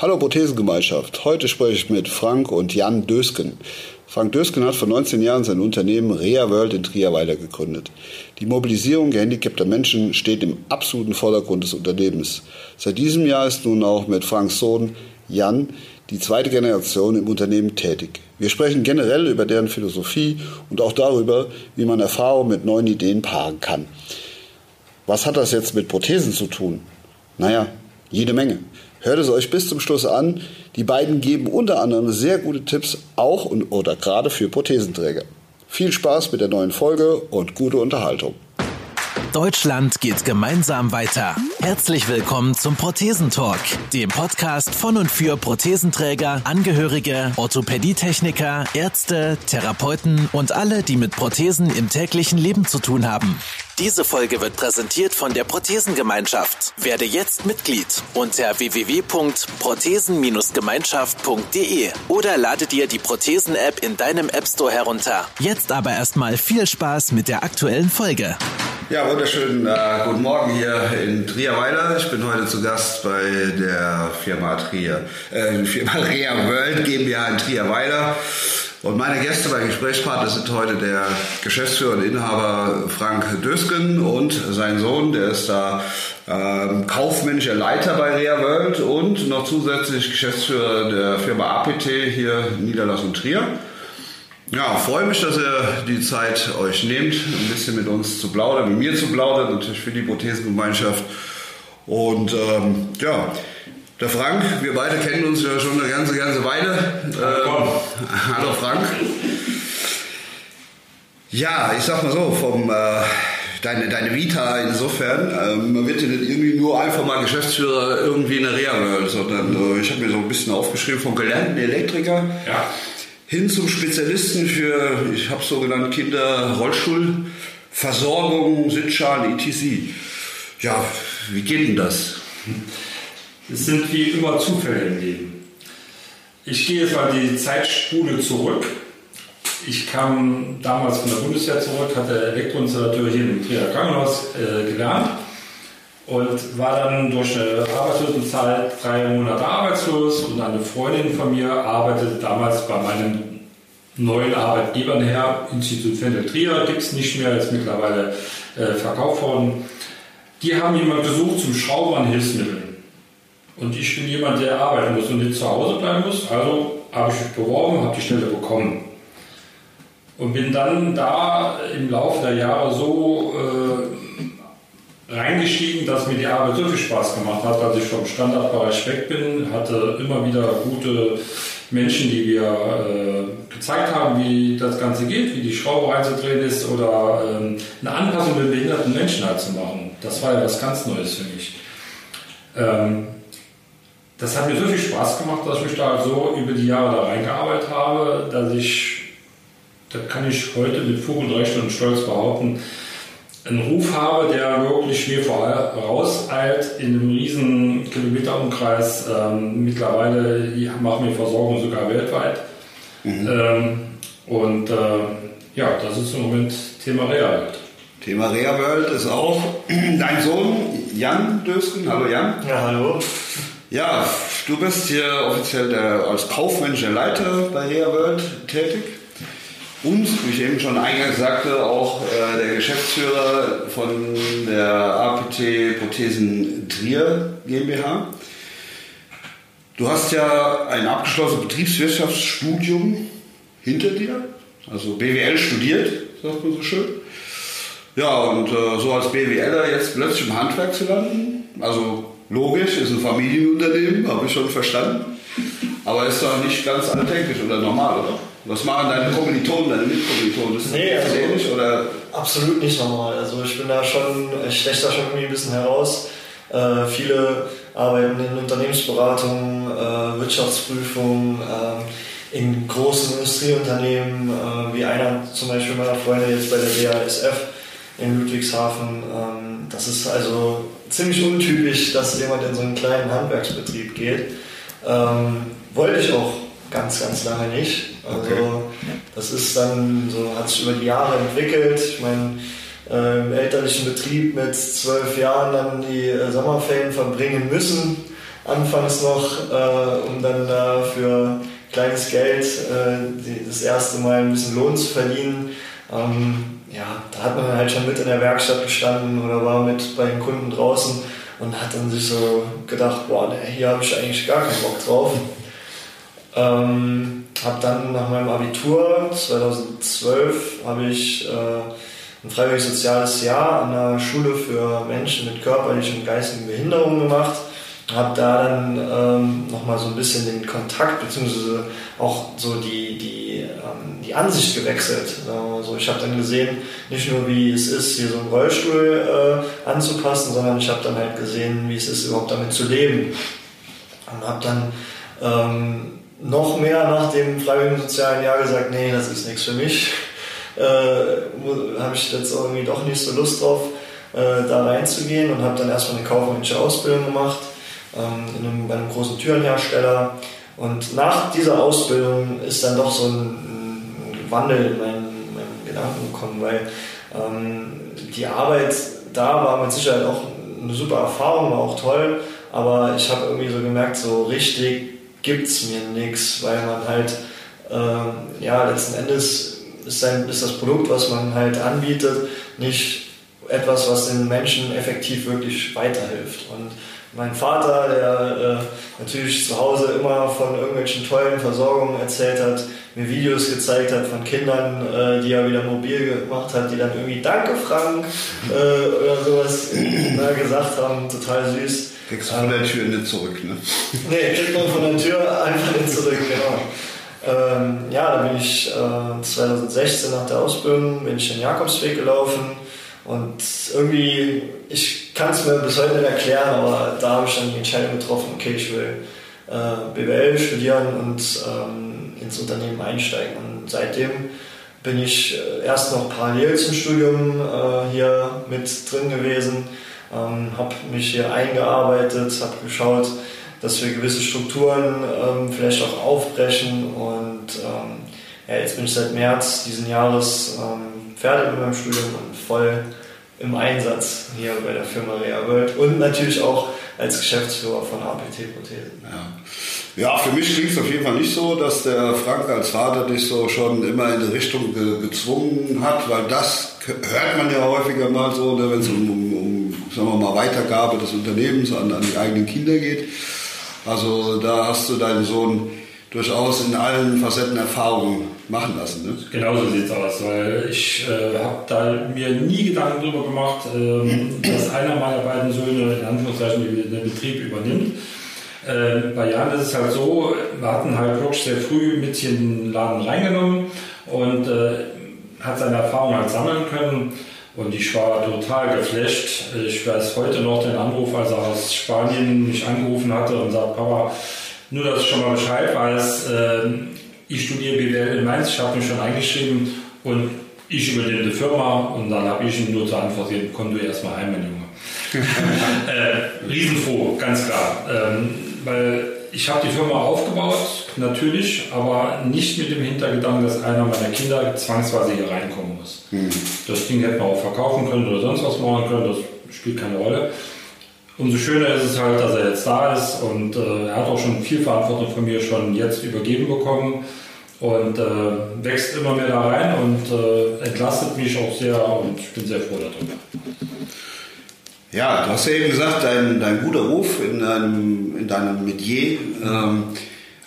Hallo Prothesengemeinschaft. Heute spreche ich mit Frank und Jan Dösken. Frank Dösken hat vor 19 Jahren sein Unternehmen Rea World in Trierweiler gegründet. Die Mobilisierung gehandicapter Menschen steht im absoluten Vordergrund des Unternehmens. Seit diesem Jahr ist nun auch mit Franks Sohn Jan die zweite Generation im Unternehmen tätig. Wir sprechen generell über deren Philosophie und auch darüber, wie man Erfahrung mit neuen Ideen paaren kann. Was hat das jetzt mit Prothesen zu tun? Naja, jede Menge. Hört es euch bis zum Schluss an. Die beiden geben unter anderem sehr gute Tipps auch und, oder gerade für Prothesenträger. Viel Spaß mit der neuen Folge und gute Unterhaltung. Deutschland geht gemeinsam weiter. Herzlich willkommen zum Prothesentalk, dem Podcast von und für Prothesenträger, Angehörige, Orthopädietechniker, Ärzte, Therapeuten und alle, die mit Prothesen im täglichen Leben zu tun haben. Diese Folge wird präsentiert von der Prothesengemeinschaft. Werde jetzt Mitglied unter www.prothesen-gemeinschaft.de oder lade dir die Prothesen-App in deinem App Store herunter. Jetzt aber erstmal viel Spaß mit der aktuellen Folge. Ja, wunderschönen äh, guten Morgen hier in Trierweiler. Ich bin heute zu Gast bei der Firma Trier, äh, Firma Rea World GmbH in Trierweiler. Und meine Gäste, meine Gesprächspartner sind heute der Geschäftsführer und Inhaber Frank Dösken und sein Sohn, der ist da ähm, kaufmännischer Leiter bei Rea World und noch zusätzlich Geschäftsführer der Firma APT hier Niederlassung Trier. Ja, freue mich, dass ihr die Zeit euch nehmt, ein bisschen mit uns zu plaudern, mit mir zu plaudern, natürlich für die Prothesengemeinschaft. Und ähm, ja, der Frank, wir beide kennen uns ja schon eine ganze, ganze Weile. Äh, hallo Frank. Ja, ich sag mal so, vom äh, deine, deine Vita insofern, äh, man wird ja nicht irgendwie nur einfach mal Geschäftsführer irgendwie in der Reha-World, sondern äh, ich habe mir so ein bisschen aufgeschrieben vom gelernten Elektriker ja. hin zum Spezialisten für, ich habe so genannt, Kinder Rollstuhlversorgung, Sitzschalen, etc. Ja, wie geht denn das? Es sind wie immer Zufälle im Leben. Ich gehe jetzt mal die Zeitspule zurück. Ich kam damals von der Bundeswehr zurück, hatte Elektroinstallateur hier im Trierer Krankenhaus äh, gelernt und war dann durch eine Arbeitslosenzeit drei Monate arbeitslos und eine Freundin von mir arbeitete damals bei meinem neuen Arbeitgeber nachher, Institut Fendel Trier, gibt es nicht mehr, ist mittlerweile äh, verkauft worden. Die haben jemanden gesucht zum Schrauber an Hilfsmitteln. Und ich bin jemand, der arbeiten muss und nicht zu Hause bleiben muss. Also habe ich mich beworben, habe die Stelle bekommen. Und bin dann da im Laufe der Jahre so äh, reingestiegen, dass mir die Arbeit so viel Spaß gemacht hat, dass ich vom Standardbereich weg bin, hatte immer wieder gute Menschen, die mir äh, gezeigt haben, wie das Ganze geht, wie die Schraube einzudrehen ist oder äh, eine Anpassung mit behinderten Menschen halt zu machen. Das war ja was ganz Neues für mich. Ähm, das hat mir so viel Spaß gemacht, dass ich mich da so über die Jahre da reingearbeitet habe, dass ich, das kann ich heute mit Fug und Recht und Stolz behaupten, einen Ruf habe, der wirklich mir vorauseilt in einem riesen Kilometerumkreis. Ähm, mittlerweile machen wir Versorgung sogar weltweit. Mhm. Ähm, und äh, ja, das ist im Moment Thema Rea Thema Rea World ist auch dein Sohn Jan Dösken. Hallo Jan. Ja, hallo. Ja, du bist hier offiziell der, als kaufmännischer Leiter bei Rea World tätig. Und, wie ich eben schon eingangs sagte, auch äh, der Geschäftsführer von der APT Prothesen Trier GmbH. Du hast ja ein abgeschlossenes Betriebswirtschaftsstudium hinter dir, also BWL studiert, sagt man so schön. Ja, und äh, so als BWLer jetzt plötzlich im Handwerk zu landen, also Logisch, ist ein Familienunternehmen, habe ich schon verstanden. Aber ist doch nicht ganz alltäglich oder normal, oder? Was machen deine Kommilitonen, deine Mitkommilitonen? Ist das nee, also, ähnlich, oder? Absolut nicht normal. Also ich bin da schon, ich steche da schon irgendwie ein bisschen heraus. Äh, viele arbeiten in Unternehmensberatung, äh, Wirtschaftsprüfung, äh, in großen Industrieunternehmen, äh, wie einer zum Beispiel meiner Freunde jetzt bei der BASF in Ludwigshafen. Ähm, das ist also ziemlich untypisch, dass jemand in so einen kleinen Handwerksbetrieb geht. Ähm, wollte ich auch ganz, ganz lange nicht. Also okay. das ist dann so, hat sich über die Jahre entwickelt. Ich meine, äh, im elterlichen Betrieb mit zwölf Jahren dann die äh, Sommerferien verbringen müssen. anfangs noch, äh, um dann da für kleines Geld äh, die, das erste Mal ein bisschen Lohn zu verdienen. Ähm, ja, da hat man halt schon mit in der Werkstatt gestanden oder war mit bei den Kunden draußen und hat dann sich so gedacht, boah, nee, hier habe ich eigentlich gar keinen Bock drauf. Ähm, habe dann nach meinem Abitur 2012 habe ich äh, ein freiwillig soziales Jahr an der Schule für Menschen mit körperlichen und geistigen Behinderungen gemacht. Habe da dann ähm, nochmal so ein bisschen den Kontakt beziehungsweise auch so die, die, ähm, die Ansicht gewechselt. Also ich habe dann gesehen, nicht nur wie es ist, hier so einen Rollstuhl äh, anzupassen, sondern ich habe dann halt gesehen, wie es ist, überhaupt damit zu leben. Und habe dann ähm, noch mehr nach dem freiwilligen sozialen Jahr gesagt, nee, das ist nichts für mich. Äh, habe ich jetzt irgendwie doch nicht so Lust drauf, äh, da reinzugehen und habe dann erstmal eine kaufmännische Ausbildung gemacht ähm, in einem, bei einem großen Türenhersteller. Und nach dieser Ausbildung ist dann doch so ein, ein Wandel in meinen, meinen, Gedanken gekommen, weil ähm, die Arbeit da war mit Sicherheit auch eine super Erfahrung, war auch toll, aber ich habe irgendwie so gemerkt, so richtig gibt es mir nichts, weil man halt, äh, ja, letzten Endes ist, sein, ist das Produkt, was man halt anbietet, nicht etwas, was den Menschen effektiv wirklich weiterhilft. Und mein Vater, der äh, natürlich zu Hause immer von irgendwelchen tollen Versorgungen erzählt hat, mir Videos gezeigt hat von Kindern, äh, die er wieder mobil gemacht hat, die dann irgendwie Danke Frank äh, oder sowas äh, gesagt haben, total süß. Kriegst du von der Tür nicht zurück, ne? Nee, kriegt man von der Tür einfach nicht zurück, genau. Ähm, ja, da bin ich äh, 2016 nach der Ausbildung bin ich den Jakobsweg gelaufen und irgendwie, ich kann es mir bis heute nicht erklären, aber da habe ich dann die Entscheidung getroffen, okay, ich will äh, BWL studieren und ähm, ins Unternehmen einsteigen. Und seitdem bin ich äh, erst noch parallel zum Studium äh, hier mit drin gewesen ähm, habe mich hier eingearbeitet, habe geschaut, dass wir gewisse Strukturen ähm, vielleicht auch aufbrechen und ähm, ja, jetzt bin ich seit März diesen Jahres ähm, fertig mit meinem Studium und voll im Einsatz hier bei der Firma Rea World und natürlich auch als Geschäftsführer von APT Prothesen. Ja. ja, für mich klingt es auf jeden Fall nicht so, dass der Frank als Vater dich so schon immer in die Richtung ge gezwungen hat, weil das hört man ja häufiger mal so, ne, wenn es um, um, um, sagen wir mal, Weitergabe des Unternehmens an, an die eigenen Kinder geht. Also da hast du deinen Sohn durchaus in allen Facetten Erfahrungen machen lassen. Ne? Genau so sieht es aus, weil ich äh, habe da mir nie Gedanken darüber gemacht, ähm, dass einer meiner beiden Söhne in Anführungszeichen den Betrieb übernimmt. Äh, bei Jan ist es halt so, wir hatten halt wirklich sehr früh mit in den Laden reingenommen und äh, hat seine Erfahrungen halt sammeln können. Und ich war total geflasht. Ich weiß heute noch den Anruf, als er aus Spanien mich angerufen hatte und sagt, Papa, nur dass ich schon mal Bescheid weiß, äh, ich studiere BWL in Mainz, ich habe mich schon eingeschrieben und ich übernehme die Firma und dann habe ich ihm nur zur Antwort gegeben, komm du erstmal heim, mein Junge. äh, riesenfroh, ganz klar. Ähm, weil ich habe die Firma aufgebaut, natürlich, aber nicht mit dem Hintergedanken, dass einer meiner Kinder zwangsweise hier reinkommen muss. Mhm. Das Ding hätte man auch verkaufen können oder sonst was machen können, das spielt keine Rolle. Umso schöner ist es halt, dass er jetzt da ist und äh, er hat auch schon viel Verantwortung von mir schon jetzt übergeben bekommen und äh, wächst immer mehr da rein und äh, entlastet mich auch sehr und ich bin sehr froh darüber. Ja, du hast ja eben gesagt, dein, dein guter Ruf in deinem, in deinem Metier ähm,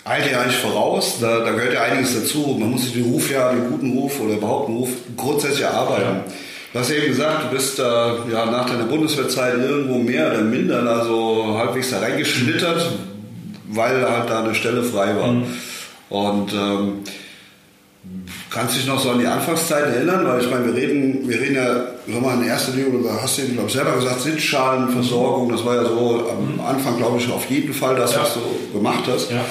eilt ja eigentlich voraus. Da, da gehört ja einiges dazu. Man muss sich den Ruf ja, den guten Ruf oder überhaupt einen Ruf grundsätzlich erarbeiten. Ja. Du hast eben gesagt, du bist äh, ja, nach deiner Bundeswehrzeit irgendwo mehr oder minder da so halbwegs da reingeschlittert, weil halt da eine Stelle frei war. Mhm. Und ähm, Kannst du dich noch so an die Anfangszeit erinnern? Weil ich meine, wir reden, wir reden ja sag mal, in erster Linie über, hast du glaube ich, selber gesagt, Sitzschalenversorgung, das war ja so am Anfang, glaube ich, auf jeden Fall das, ja. was du gemacht hast. Ja.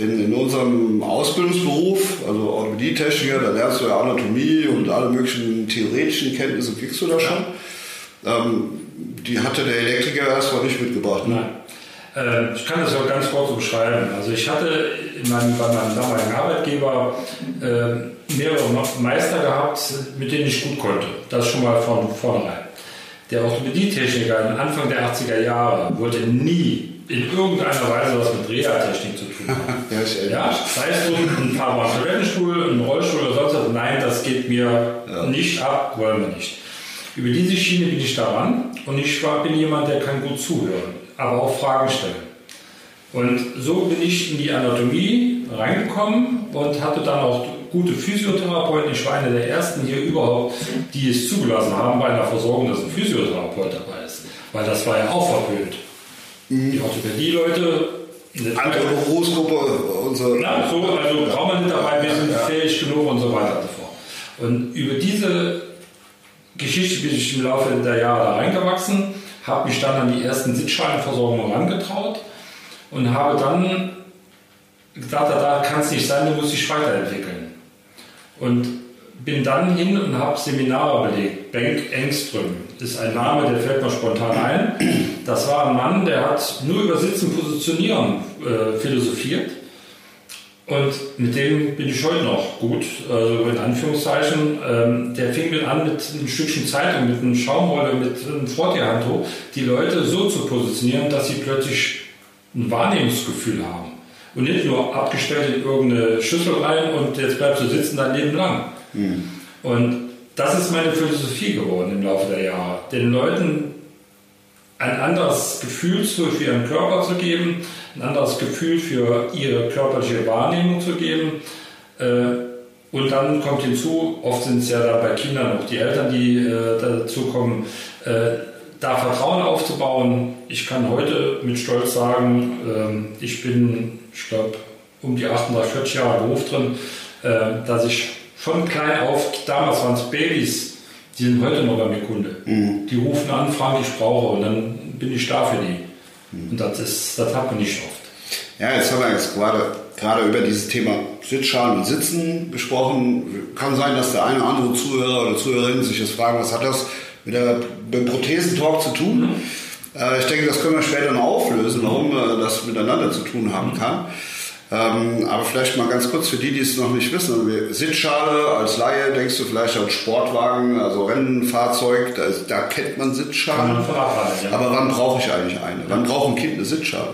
In, in, unserem Ausbildungsberuf, also Orthopädietechniker, da lernst du ja Anatomie und alle möglichen theoretischen Kenntnisse kriegst du da schon. Ähm, die hatte der Elektriker erstmal nicht mitgebracht. Ne? Nein. Äh, ich kann das auch ganz kurz beschreiben. Also ich hatte meinem, bei meinem damaligen Arbeitgeber äh, mehrere Meister gehabt, mit denen ich gut konnte. Das schon mal von vornherein. Der Orthopädietechniker Anfang der 80er Jahre wollte nie in irgendeiner Weise was mit Reha-Technik zu tun haben. Ja, ich ja, sei es nun ein paar Toilettenstuhl, ein Rollstuhl oder sonst was. Nein, das geht mir Ja. nicht ab, wollen wir nicht. Über diese Schiene bin ich daran und ich bin jemand, der kann gut zuhören, aber auch Fragen stellen. Und so bin ich in die Anatomie reingekommen und hatte dann auch gute Physiotherapeuten. Ich war einer der ersten hier überhaupt, die es zugelassen haben bei einer Versorgung, dass ein Physiotherapeut dabei ist. Weil das war ja auch verpönt. Die Orthopädie-Leute, Andere Berufsgruppe, unsere. ja, so, also braucht man nicht dabei, wir sind fähig genug und so weiter und so. Und über diese Geschichte bin ich im Laufe der Jahre da reingewachsen, habe mich dann an die ersten Sitzschalenversorgungen herangetraut und habe dann gesagt, da kann es nicht sein, du musst dich weiterentwickeln. Und bin dann hin und habe Seminare belegt. Benk Engström ist ein Name, der fällt mir spontan ein. Das war ein Mann, der hat nur über Sitzen, Positionieren äh, philosophiert. Und mit dem bin ich heute noch gut, also in Anführungszeichen. Ähm, der fing mit an mit einem Stückchen Zeitung, mit einem Schaumrolle, mit einem Vortierhandtuch, die Leute so zu positionieren, dass sie plötzlich ein Wahrnehmungsgefühl haben. Und nicht nur abgestellt in irgendeine Schüssel rein und jetzt bleibst du sitzen dein Leben lang. Und das ist meine Philosophie geworden im Laufe der Jahre. Den Leuten ein anderes Gefühl für ihren Körper zu geben, ein anderes Gefühl für ihre körperliche Wahrnehmung zu geben. Äh, Und dann kommt hinzu, oft sind es ja da bei Kindern auch die Eltern, die äh, dazu kommen, äh, da Vertrauen aufzubauen. Ich kann heute mit Stolz sagen, ähm, ich bin, ich glaube, um die 38, 40 Jahre Beruf drin, dass ich von klein auf, damals waren es Babys, die sind heute noch bei mir Kunde. Die rufen an, fragen, ich brauche und dann bin ich da für die. Und das, ist, das hat man nicht oft. Ja, jetzt haben wir jetzt gerade, gerade über dieses Thema Sitzschalen und Sitzen gesprochen. Kann sein, dass der eine oder andere Zuhörer oder Zuhörerin sich jetzt fragen, was hat das mit, der, mit dem Prothesentalk zu tun? Äh, ich denke, das können wir später noch auflösen, warum äh, das miteinander zu tun haben kann. Ähm, aber vielleicht mal ganz kurz für die, die es noch nicht wissen. Wir- Sitzschale als Laie denkst du vielleicht an Sportwagen, also Rennfahrzeug, da, ist, da kennt man Sitzschalen. Kann man ja. Aber wann brauche ich eigentlich eine? Wann braucht ein Kind eine Sitzschale?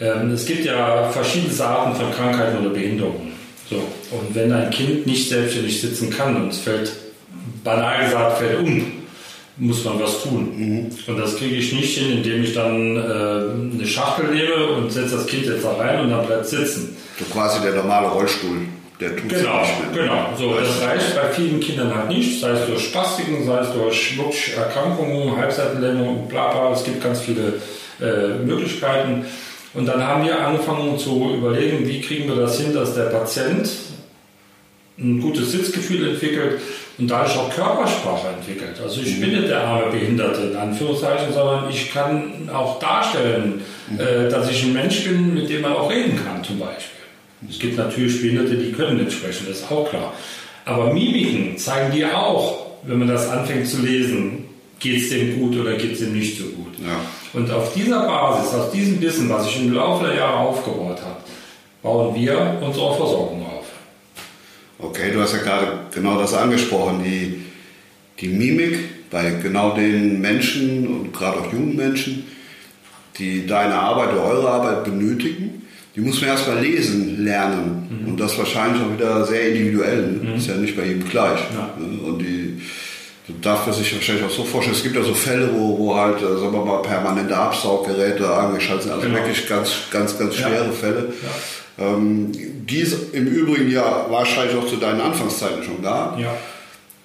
Ähm, es gibt ja verschiedene Arten von Krankheiten oder Behinderungen. So. Und wenn ein Kind nicht selbstständig sitzen kann und es fällt, banal gesagt, fällt um, muss man was tun. Und das kriege ich nicht hin, indem ich dann äh, eine Schachtel nehme und setze das Kind jetzt da rein und dann bleibt es sitzen. So quasi der normale Rollstuhl, der tut Genau, nicht mehr. genau. So, das reicht bei vielen Kindern halt nicht, sei es durch Spastiken, sei es durch wirklich Erkrankungen, Halbseitenlähmung, bla bla. Es gibt ganz viele äh, Möglichkeiten. Und dann haben wir angefangen zu überlegen, wie kriegen wir das hin, dass der Patient ein gutes Sitzgefühl entwickelt und dadurch auch Körpersprache entwickelt. Also ich bin nicht der arme Behinderte in Anführungszeichen, sondern ich kann auch darstellen, äh, dass ich ein Mensch bin, mit dem man auch reden kann zum Beispiel. Es gibt natürlich Behinderte, die können nicht sprechen, das ist auch klar. Aber Mimiken zeigen dir auch, wenn man das anfängt zu lesen, geht es dem gut oder geht es dem nicht so gut. Ja. Und auf dieser Basis, auf diesem Wissen, was ich im Laufe der Jahre aufgebaut habe, bauen wir unsere Versorgung auf. Okay, du hast ja gerade genau das angesprochen, die, die Mimik bei genau den Menschen und gerade auch jungen Menschen, die deine Arbeit oder eure Arbeit benötigen, die muss man erstmal lesen lernen. Und das wahrscheinlich auch wieder sehr individuell. Ne? Ist ja nicht bei jedem gleich. Ja. Ne? Und die, du darfst dir sich wahrscheinlich auch so vorstellen, es gibt ja so Fälle, wo, wo halt, äh, sagen wir mal, permanente Absauggeräte angeschaltet sind. Also Genau. wirklich ganz, ganz, ganz Ja. schwere Fälle. Ähm, die ist im Übrigen ja wahrscheinlich auch zu deinen Anfangszeiten schon da. Ja.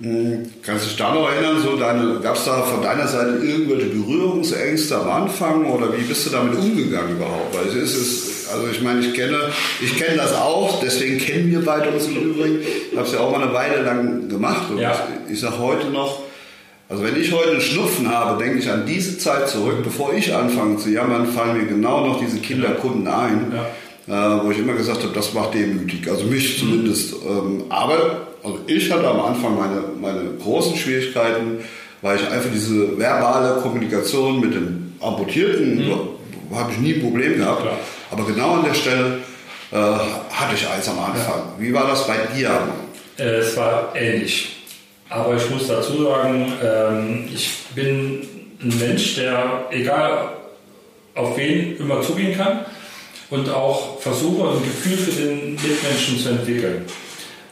Hm, Kannst du dich da noch erinnern? So gab es da von deiner Seite irgendwelche Berührungsängste am Anfang oder wie bist du damit umgegangen überhaupt? Weil es ist, also ich meine, ich kenne, ich kenne das auch, deswegen kennen wir beide uns im Übrigen. Ich habe es ja auch mal eine Weile lang gemacht und Ja. ich sage heute noch, also wenn ich heute einen Schnupfen habe, denke ich an diese Zeit zurück, bevor ich anfange zu jammern, fallen mir genau noch diese Kinderkunden ein, äh, wo ich immer gesagt habe, das macht demütig, also mich zumindest. Ähm, aber also ich hatte am Anfang meine, meine großen Schwierigkeiten, weil ich einfach diese verbale Kommunikation mit dem Amputierten, habe ich nie ein Problem gehabt. Klar. Aber genau an der Stelle äh, hatte ich eins am Anfang. Wie war das bei dir? Äh, Es war ähnlich. Aber ich muss dazu sagen, ähm, ich bin ein Mensch, der, egal auf wen immer zugehen kann und auch versuche, ein Gefühl für den Mitmenschen zu entwickeln.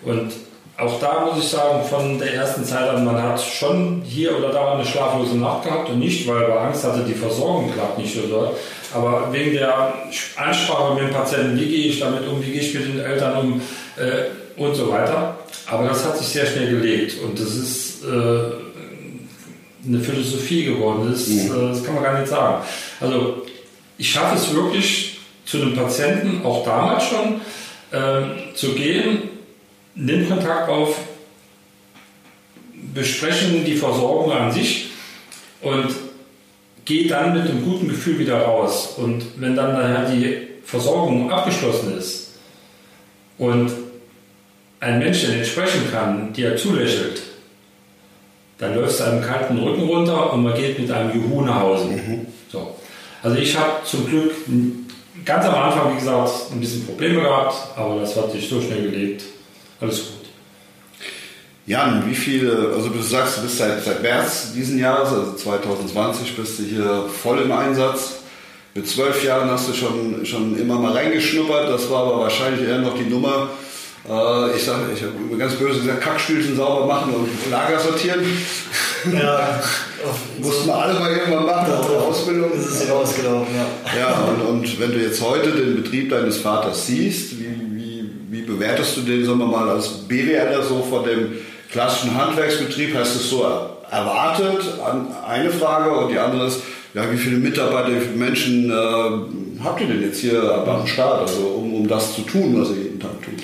Und auch da muss ich sagen, von der ersten Zeit an, man hat schon hier oder da eine schlaflose Nacht gehabt und nicht, weil man Angst hatte, die Versorgung klappt nicht oder aber wegen der Ansprache mit dem Patienten, wie gehe ich damit um, wie gehe ich mit den Eltern um äh, und so weiter. Aber das hat sich sehr schnell gelegt und das ist äh, eine Philosophie geworden. Das, ist, mhm. äh, das kann man gar nicht sagen. Also ich schaffe es wirklich zu einem Patienten, auch damals schon, äh, zu gehen, nimm Kontakt auf, besprechen die Versorgung an sich und geh dann mit einem guten Gefühl wieder raus. Und wenn dann nachher die Versorgung abgeschlossen ist und ein Mensch, der nicht sprechen kann, dir zulächelt, dann läuft es einem kalten Rücken runter und man geht mit einem Juhu nach Hause. Mhm. So. Also ich habe zum Glück ganz am Anfang, wie gesagt, ein bisschen Probleme gehabt, aber das hat sich so schnell gelegt. Alles gut. Jan, wie viele, also du sagst, du bist seit, seit März diesen Jahres, also 2020, bist du hier voll im Einsatz. Mit zwölf Jahren hast du schon, schon immer mal reingeschnuppert, das war aber wahrscheinlich eher noch die Nummer, äh, ich sage, ich habe ganz böse gesagt, Kackstühlchen sauber machen und Lager sortieren. Ja, mussten wir alle mal irgendwann machen, nach der Ausbildung. Das ist ja ausgelaufen, ja. Ja, und, und wenn du jetzt heute den Betrieb deines Vaters siehst, wie, wie, wie bewertest du den, sagen wir mal, als BWLer so von dem klassischen Handwerksbetrieb? Hast du es so erwartet? Eine Frage und die andere ist, ja, wie viele Mitarbeiter, wie viele Menschen äh, habt ihr denn jetzt hier am Start, also um, um das zu tun, was ihr jeden Tag tut?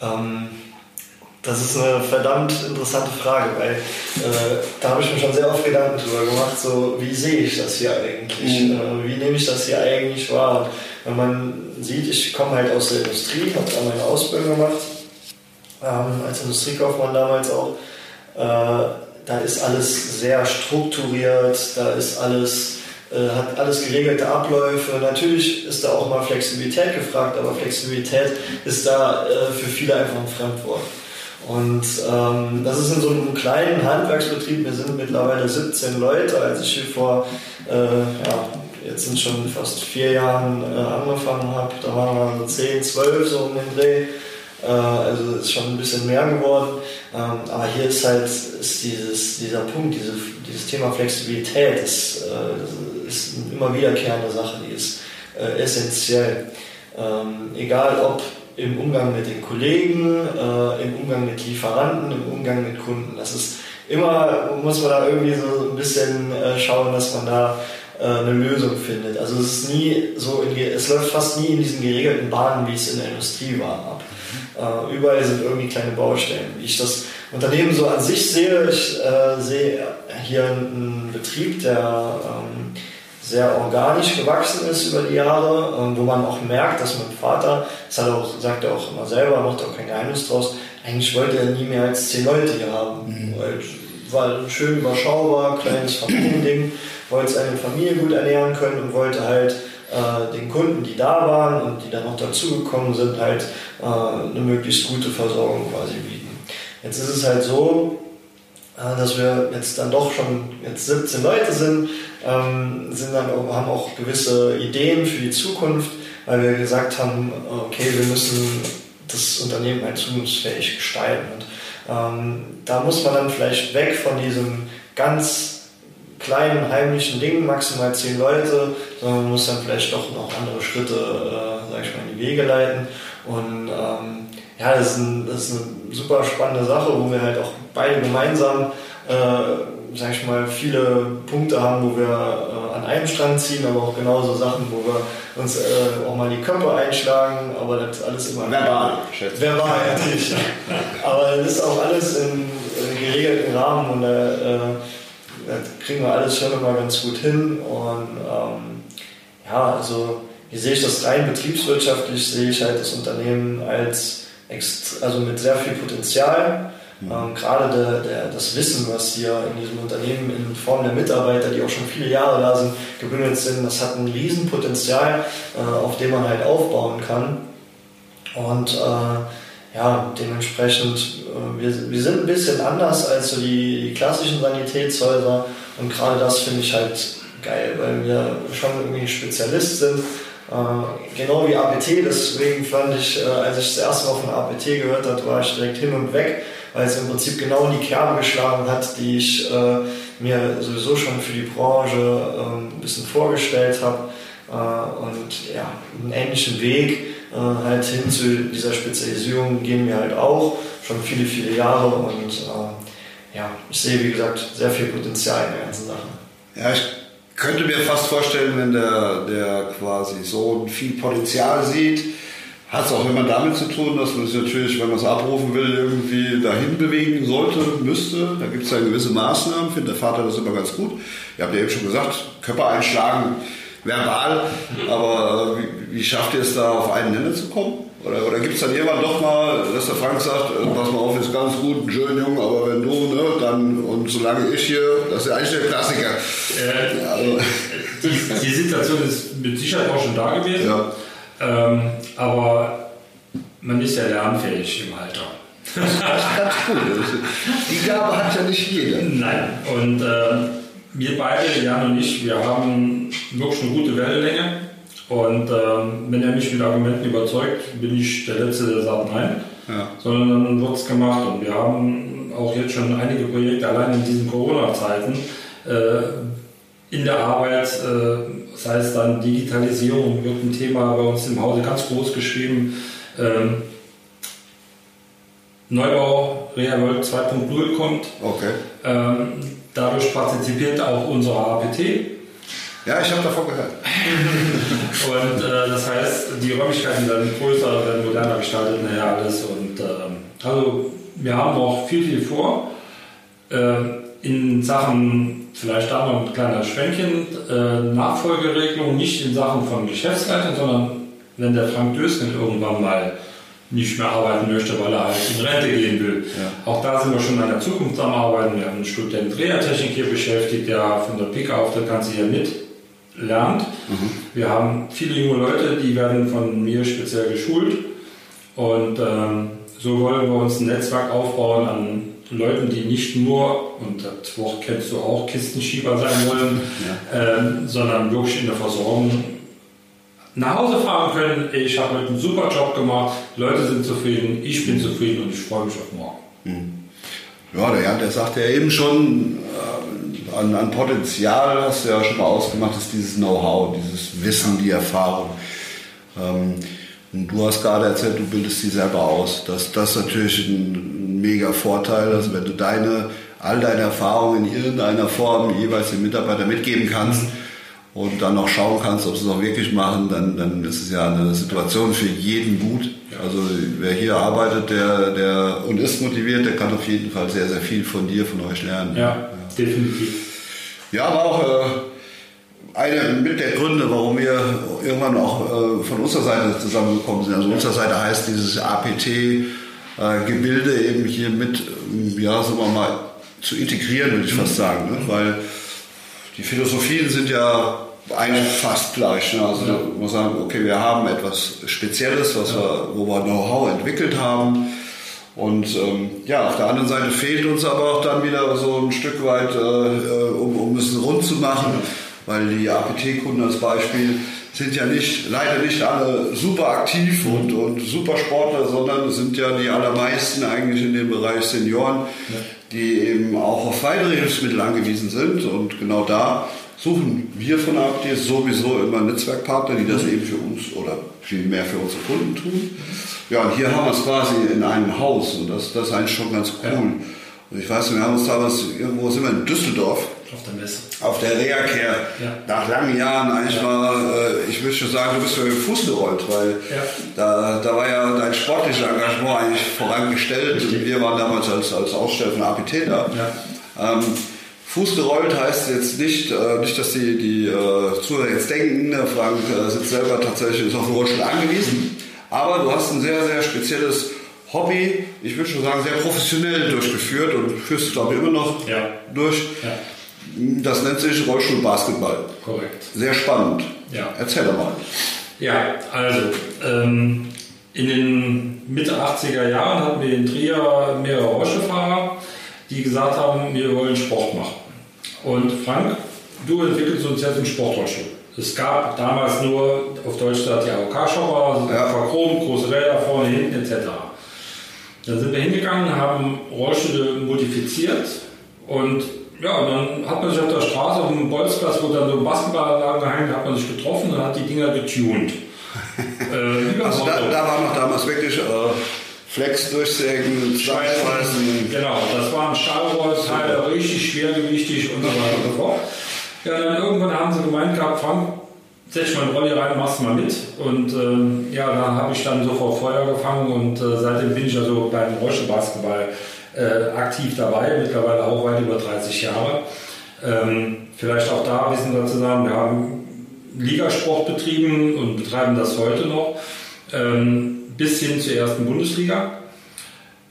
Ähm, das ist eine verdammt interessante Frage, weil äh, da habe ich mir schon sehr oft Gedanken drüber gemacht, so wie sehe ich das hier eigentlich? Mhm. Äh, wie nehme ich das hier eigentlich wahr? wenn man sieht, ich komme halt aus der Industrie, habe da meine Ausbildung gemacht, ähm, als Industriekaufmann damals auch. Äh, da ist alles sehr strukturiert, da ist alles äh, hat alles geregelte Abläufe. Natürlich ist da auch mal Flexibilität gefragt, aber Flexibilität ist da äh, für viele einfach ein Fremdwort. Und ähm, das ist in so einem kleinen Handwerksbetrieb, wir sind mittlerweile 17 Leute, als ich hier vor, äh, ja, jetzt sind schon fast vier Jahren äh, angefangen habe, da waren wir so 10, 12 so um den Dreh. Äh, also ist schon ein bisschen mehr geworden. Ähm, aber hier ist halt ist dieses, dieser Punkt, diese, dieses Thema Flexibilität, ist, äh, ist eine immer wiederkehrende Sache, die ist äh, essentiell. Ähm, egal ob im Umgang mit den Kollegen, im Umgang mit Lieferanten, im Umgang mit Kunden. Das ist immer, muss man da irgendwie so ein bisschen schauen, dass man da eine Lösung findet. Also es ist nie so, in, es läuft fast nie in diesen geregelten Bahnen, wie es in der Industrie war, ab. Äh, überall sind irgendwie kleine Baustellen. Wie ich das Unternehmen so an sich sehe, ich äh, sehe hier einen Betrieb, der ähm, sehr organisch gewachsen ist über die Jahre, ähm, wo man auch merkt, dass mein Vater, das hat er auch, sagt er auch immer selber, macht auch kein Geheimnis draus, eigentlich wollte er nie mehr als zehn Leute hier haben. Mhm. Weil, war schön überschaubar, kleines Familiending, wollte seine Familie gut ernähren können und wollte halt äh, den Kunden, die da waren und die dann noch dazugekommen sind, halt äh, eine möglichst gute Versorgung quasi bieten. Jetzt ist es halt so, dass wir jetzt dann doch schon jetzt 17 Leute sind, ähm, sind dann haben auch gewisse Ideen für die Zukunft, weil wir gesagt haben, okay, wir müssen das Unternehmen halt zukunftsfähig gestalten. Und ähm, da muss man dann vielleicht weg von diesem ganz kleinen heimlichen Dingen, maximal zehn Leute, sondern man muss dann vielleicht doch noch andere Schritte, äh, sag ich mal, in die Wege leiten. Und ähm, ja, das ist, ein, das ist, eine super spannende Sache, wo wir halt auch beide gemeinsam, äh, sag ich mal, viele Punkte haben, wo wir äh, an einem Strang ziehen, aber auch genauso Sachen, wo wir uns äh, auch mal die Köpfe einschlagen, aber das alles immer verbal. Verbal natürlich. aber das ist auch alles in, in geregelten Rahmen und äh, das kriegen wir alles schon immer ganz gut hin. Und ähm, ja, also wie sehe ich das rein betriebswirtschaftlich, sehe ich halt das Unternehmen als also mit sehr viel Potenzial. Mhm. Ähm, gerade der, der, das Wissen, was hier in diesem Unternehmen in Form der Mitarbeiter, die auch schon viele Jahre da sind, gebündelt sind, das hat ein Riesenpotenzial, äh, auf dem man halt aufbauen kann. Und äh, ja, dementsprechend, äh, wir, wir sind ein bisschen anders als so die, die klassischen Sanitätshäuser und gerade das finde ich halt geil, weil wir schon irgendwie Spezialist sind. Äh, genau wie APT, deswegen fand ich, äh, als ich das erste Mal von APT gehört habe, war ich direkt hin und weg, weil es im Prinzip genau in die Kerbe geschlagen hat, die ich äh, mir sowieso schon für die Branche ähm, ein bisschen vorgestellt habe. und ja, einen ähnlichen Weg halt hin zu dieser Spezialisierung gehen wir halt auch schon viele, viele Jahre und ja, ich sehe, wie gesagt, sehr viel Potenzial in der ganzen Sache. Ja, ich könnte mir fast vorstellen, wenn der, der quasi Sohn viel Potenzial sieht, hat es auch immer damit zu tun, dass man sich natürlich, wenn man es abrufen will, irgendwie dahin bewegen sollte, müsste. Da gibt es ja gewisse Maßnahmen, findet der Vater das immer ganz gut. Ihr habt ja eben schon gesagt, Körper einschlagen, verbal, aber wie, wie schafft ihr es da auf einen Nenner zu kommen? Oder, oder gibt es dann irgendwann doch mal, dass der Frank sagt, äh, pass mal auf, ist ganz gut, ein schöner Junge, aber wenn du, ne, dann, und solange ich hier, das ist ja eigentlich der Klassiker. Äh, also. die, die, Situation ist mit Sicherheit auch schon da gewesen, ja. ähm, aber man ist ja lernfähig im Alter. Das ist ganz gut. Die Gabe hat ja nicht jeder. Nein, und äh, wir beide, Jan und ich, wir haben wirklich eine gute Wellenlänge und ähm, wenn er mich mit Argumenten überzeugt, bin ich der Letzte, der sagt Nein. Ja. Sondern dann wird es gemacht. Und wir haben auch jetzt schon einige Projekte allein in diesen Corona-Zeiten äh, in der Arbeit, äh, sei es dann Digitalisierung, wird ein Thema bei uns im Hause ganz groß geschrieben. Ähm, Neubau Reha World 2.0 kommt. Okay. Ähm, dadurch partizipiert auch unsere APT ja, ich habe davon gehört. und äh, das heißt, die Räumlichkeiten werden größer, werden moderner gestaltet, naja, alles. Und äh, also wir haben auch viel, viel vor. Äh, in Sachen, vielleicht da noch ein kleiner Schwänkchen, äh, Nachfolgeregelung, nicht in Sachen von Geschäftsleitern, sondern wenn der Frank Dösken irgendwann mal nicht mehr arbeiten möchte, weil er halt in Rente gehen will. Ja. Auch da sind wir schon an der Zukunft am Arbeiten. Wir haben einen Student Drehertechnik hier beschäftigt, der von der Pika auf der ganze hier mit lernt. Mhm. Wir haben viele junge Leute, die werden von mir speziell geschult und ähm, so wollen wir uns ein Netzwerk aufbauen an Leuten, die nicht nur, und das Wort kennst du auch, Kistenschieber sein wollen, ja. ähm, sondern wirklich in der Versorgung nach Hause fahren können. Ich habe heute einen super Job gemacht, Leute sind zufrieden, ich bin zufrieden und ich freue mich auf morgen. Mhm. Ja, der der sagte ja eben schon, an, an Potenzial hast du ja schon mal ausgemacht, ist dieses Know-how, dieses Wissen, die Erfahrung. Ähm, und du hast gerade erzählt, du bildest sie selber aus. Das, das ist natürlich ein, mega Vorteil, dass wenn du deine, all deine Erfahrungen in irgendeiner Form jeweils den Mitarbeiter mitgeben kannst und dann noch schauen kannst, ob sie es auch wirklich machen, dann, dann ist es ja eine Situation für jeden gut. Also wer hier arbeitet der, der und ist motiviert, der kann auf jeden Fall sehr, sehr viel von dir, von euch lernen. Ja. Definitiv. Ja, war auch äh, eine mit der Gründe, warum wir irgendwann auch äh, von unserer Seite zusammengekommen sind. Also unserer Seite heißt dieses APT-Gebilde äh, eben hier mit, ja, sagen wir mal, zu integrieren, würde ich fast sagen. Ne? Weil die Philosophien sind ja eigentlich fast gleich. Ne? Also ja. man muss sagen, okay, wir haben etwas Spezielles, was ja. wir, wo wir Know-how entwickelt haben und ähm, ja, auf der anderen Seite fehlt uns aber auch dann wieder so ein Stück weit, äh, äh um, um es rund zu machen, weil die APT-Kunden als Beispiel sind ja nicht, leider nicht alle super aktiv und, und super Sportler, sondern sind ja die allermeisten eigentlich in dem Bereich Senioren, ja. die eben auch auf Weiterhilfsmittel angewiesen sind. Und genau da suchen wir von APT sowieso immer Netzwerkpartner, die das mhm. eben für uns oder viel mehr für unsere Kunden tun. Ja, und hier haben wir es quasi in einem Haus und das, das ist eigentlich schon ganz cool. Ja. Und ich weiß, wir haben uns damals, irgendwo sind wir in Düsseldorf. Auf der Messe. Auf der Reha-Care. Ja. Nach langen Jahren eigentlich ja. mal, äh, ich würde schon sagen, du bist für den Fuß gerollt, weil ja. da, da war ja dein sportliches Engagement eigentlich vorangestellt. Richtig. Wir waren damals als, als Aussteller von APT da. Ja. Ähm, Fuß gerollt heißt jetzt nicht, äh, nicht dass die, die äh, Zuhörer jetzt denken, der Frank äh, sitzt selber tatsächlich, auf den Rollstuhl angewiesen. Aber du hast ein sehr, sehr spezielles Hobby, ich würde schon sagen, sehr professionell durchgeführt und führst es, glaube ich, immer noch ja. durch. Ja. Das nennt sich Rollstuhlbasketball. Korrekt. Sehr spannend. Ja. Erzähl doch mal. Ja, also ähm, in den Mitte 80er Jahren hatten wir in Trier mehrere Rollstuhlfahrer, die gesagt haben, wir wollen Sport machen. Und Frank du entwickelst uns jetzt einen Sportrollstuhl. Es gab damals nur auf Deutsch gesagt die AOK-Shopper, also Ja. verchromt, große Räder vorne, hinten etc. Dann sind wir hingegangen, haben Rollstühle modifiziert und ja, dann hat man sich auf der Straße auf einem Bolzplatz, wo dann so ein Basketballanlagen gehangen, hat man sich getroffen und hat die Dinger getuned. äh, Also da, da war noch damals wirklich äh, Flex durchsägen, Schweißen. Genau, das waren Stahlrollteile, richtig schwergewichtig und so weiter und so fort. Ja, dann irgendwann haben sie gemeint gehabt, Frank, setz mal einen Rolli rein, machst mal mit. Und ähm, ja, da habe ich dann sofort Feuer gefangen und äh, seitdem bin ich also beim Rollstuhlbasketball äh, aktiv dabei, mittlerweile auch weit über 30 Jahre. Ähm, vielleicht auch da wissen wir zusammen, wir haben Ligasport betrieben und betreiben das heute noch, ähm, bis hin zur ersten Bundesliga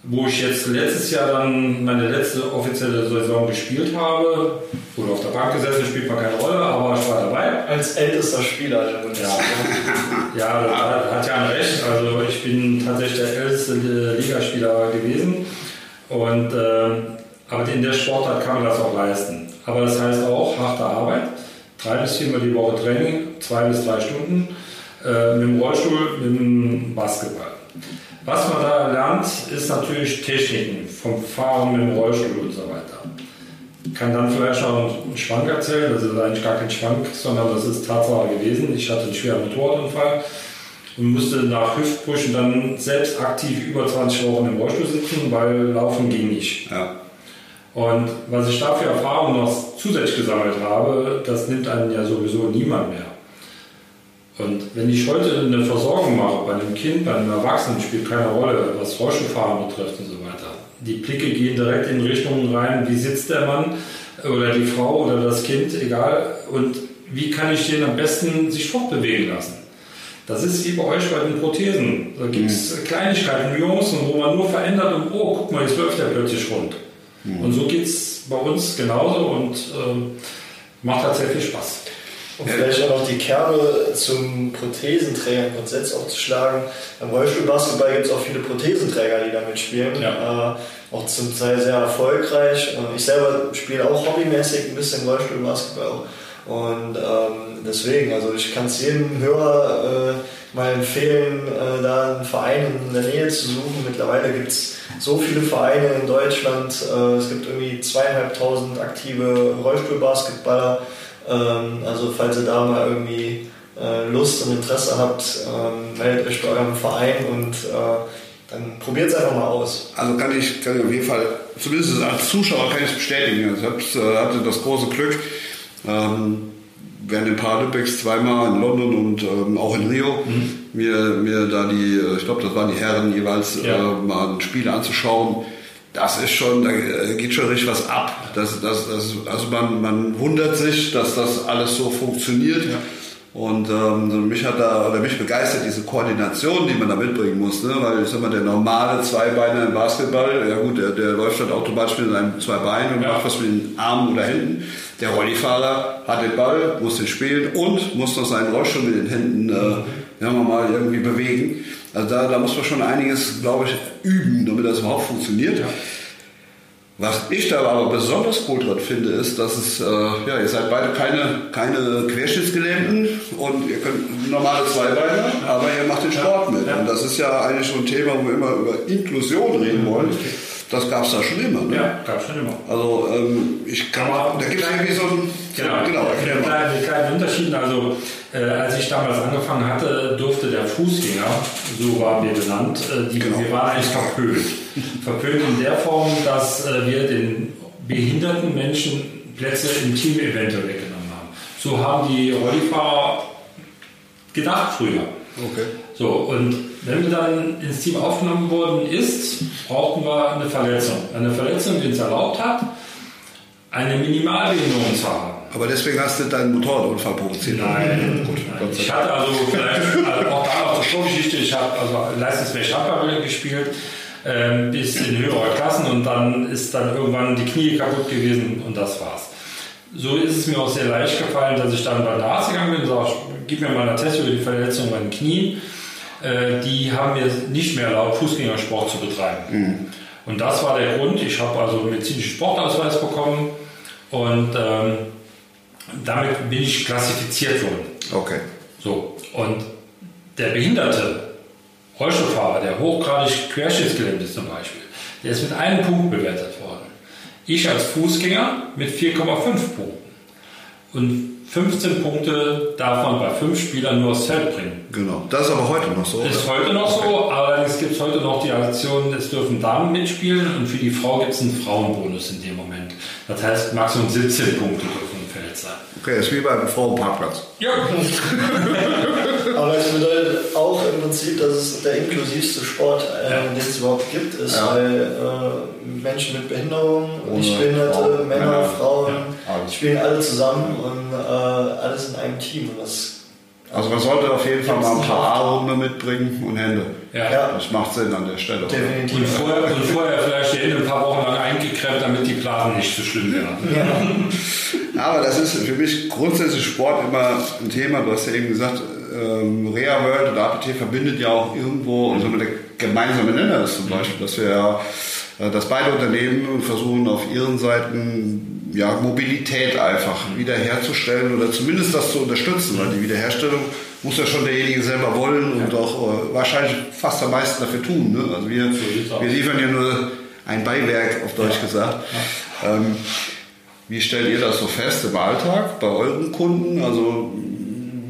wo ich jetzt letztes Jahr dann meine letzte offizielle Saison gespielt habe. Wurde auf der Bank gesessen, spielt man keine Rolle, aber ich war dabei. Als ältester Spieler der Bundesliga. Ja, das hat, hat Jan recht. Also ich bin tatsächlich der älteste Ligaspieler gewesen. Und, äh, aber in der Sportart kann man das auch leisten. Aber das heißt auch harte Arbeit. Drei bis viermal die Woche Training, zwei bis drei Stunden. Äh, mit dem Rollstuhl, mit dem Basketball. Was man da lernt, ist natürlich Techniken vom Fahren mit dem Rollstuhl und so weiter. Ich kann dann vielleicht noch einen Schwank erzählen. Das ist eigentlich gar kein Schwank, sondern das ist Tatsache gewesen. Ich hatte einen schweren Motorradunfall und musste nach Hüftbrüchen dann selbst aktiv über 20 Wochen im Rollstuhl sitzen, weil Laufen ging nicht. Ja. Und was ich da für Erfahrungen noch zusätzlich gesammelt habe, das nimmt einen ja sowieso niemand mehr. Und wenn ich heute eine Versorgung mache bei einem Kind, bei einem Erwachsenen, spielt keine Rolle, was Rollstuhlfahren betrifft und so weiter. Die Blicke gehen direkt in Richtungen rein, wie sitzt der Mann oder die Frau oder das Kind, egal. Und wie kann ich den am besten sich fortbewegen lassen? Das ist wie bei euch bei den Prothesen. Da gibt es Kleinigkeiten, Nuancen, wo man nur verändert und oh, guck mal, jetzt läuft der plötzlich rund. Und so geht es bei uns genauso und ähm, macht viel Spaß. Und vielleicht auch noch die Kerbe zum Prothesenträger grundsätzlich aufzuschlagen. Beim Rollstuhlbasketball gibt es auch viele Prothesenträger, die damit spielen. Ja. Äh, auch zum Teil sehr erfolgreich. Ich selber spiele auch hobbymäßig ein bisschen Rollstuhlbasketball. Und ähm, deswegen, also ich kann es jedem Hörer äh, mal empfehlen, äh, da einen Verein in der Nähe zu suchen. Mittlerweile gibt es so viele Vereine in Deutschland. Äh, es gibt irgendwie zweieinhalbtausend aktive Rollstuhlbasketballer. Ähm, also falls ihr da mal irgendwie äh, Lust und Interesse habt, ähm, meldet euch bei eurem Verein und äh, dann probiert es einfach mal aus. Also kann ich, kann ich auf jeden Fall, zumindest als Zuschauer kann ich es bestätigen. Also Ich hab, äh, hatte das große Glück, ähm, während den Paralympics zweimal in London und ähm, auch in Rio mir, mir da die, äh, ich glaube, das waren die Herren jeweils, Ja. äh, mal ein Spiel anzuschauen. Das ist schon, da geht schon richtig was ab. Das, das, das, also man, man wundert sich, dass das alles so funktioniert. Und ähm, mich hat da, oder mich begeistert diese Koordination, die man da mitbringen muss, ne? weil ich sag mal, der normale Zweibeiner im Basketball, ja gut, der, der läuft halt automatisch mit seinen zwei Beinen und Ja. macht was mit den Armen oder Händen. Der Rollifahrer hat den Ball, muss den spielen und muss noch seinen Rollstuhl mit den Händen, äh, sagen wir mal, irgendwie bewegen. Also da, da muss man schon einiges, glaube ich, üben, damit das überhaupt funktioniert. Was ich da aber besonders cool dran finde, ist, dass es, äh, ja, ihr seid beide keine, keine Querschnittsgelähmten und ihr könnt normale Zweibeiner, aber ihr macht den Sport mit. Ja. Und das ist ja eigentlich so ein Thema, wo wir immer über Inklusion reden wollen. Das gab es da schon immer. Ne? Ja, gab schon immer. Also ähm, ich kann Aber- da gibt es irgendwie so ein Genau, genau erklär der mal. kleine, kleine Unterschied. Also, äh, als ich damals angefangen hatte, durfte der Fußgänger, so waren wir genannt, äh, die, Genau. wir waren eigentlich verpönt. verpönt in der Form, dass äh, wir den behinderten Menschen Plätze im Team-Event weggenommen haben. So haben die Rollifahrer gedacht früher. Okay. So, und wenn wir dann ins Team aufgenommen worden ist, brauchten wir eine Verletzung. Eine Verletzung, die uns erlaubt hat, eine Minimalbehinderung zu haben. Aber deswegen hast du deinen Motorradunfall provoziert. Nein, Gut, nein. Ich hatte also vielleicht also auch da noch zur Vorgeschichte, ich habe also leistungsfähig Handball gespielt ähm, bis in höhere Klassen und dann ist dann irgendwann die Knie kaputt gewesen und das war's. So ist es mir auch sehr leicht gefallen, dass ich dann bei der Arzt gegangen bin und sage, gib mir mal einen Test über die Verletzung meinen Knien. Äh, die haben mir nicht mehr erlaubt, Fußgängersport zu betreiben. Und das war der Grund. Ich habe also medizinischen Sportausweis bekommen und ähm, damit bin ich klassifiziert worden. Okay. So, und der behinderte Rollstuhlfahrer, der hochgradig querschnittsgelähmt ist zum Beispiel, der ist mit einem Punkt bewertet worden. Ich als Fußgänger mit 4,5 Punkten. Und 15 Punkte darf man bei fünf Spielern nur aufs Feld bringen. Genau. Das ist aber heute noch so. Ist heute noch so, allerdings gibt es heute noch die Aktion, es dürfen Damen mitspielen und für die Frau gibt es einen Frauenbonus in dem Moment. Das heißt, maximum 17 Punkte dürfen sein. Okay, das ist wie beim Frauenparkplatz. Ja, Aber es bedeutet auch im Prinzip, dass es der inklusivste Sport, äh, Ja. den es überhaupt gibt, ist, Ja. weil äh, Menschen mit Behinderung, Nichtbehinderte, Frauen, Männer, Männer, Frauen ja, spielen alle zusammen und äh, alles in einem Team. Und das, Also man sollte auf jeden Fall mal ein paar Arme mitbringen und Hände. ja. Ja. Das macht Sinn an der Stelle. Und definitiv. vorher, und vorher vielleicht die Hände ein paar Wochen lang eingekremt, damit die Blasen nicht so schlimm werden. Aber das ist für mich grundsätzlich Sport immer ein Thema. Du hast ja eben gesagt, ähm, Rea World oder APT verbindet ja auch irgendwo, und so mit der gemeinsame Nenner ist zum Beispiel, dass wir ja, äh, dass beide Unternehmen versuchen auf ihren Seiten ja, Mobilität einfach wiederherzustellen oder zumindest das zu unterstützen, weil die Wiederherstellung muss ja schon derjenige selber wollen und auch äh, wahrscheinlich fast am meisten dafür tun. Ne? Also wir, wir liefern ja nur ein Beiwerk, auf Deutsch gesagt. Ähm, wie stellt ihr das so fest im Alltag bei euren Kunden? Also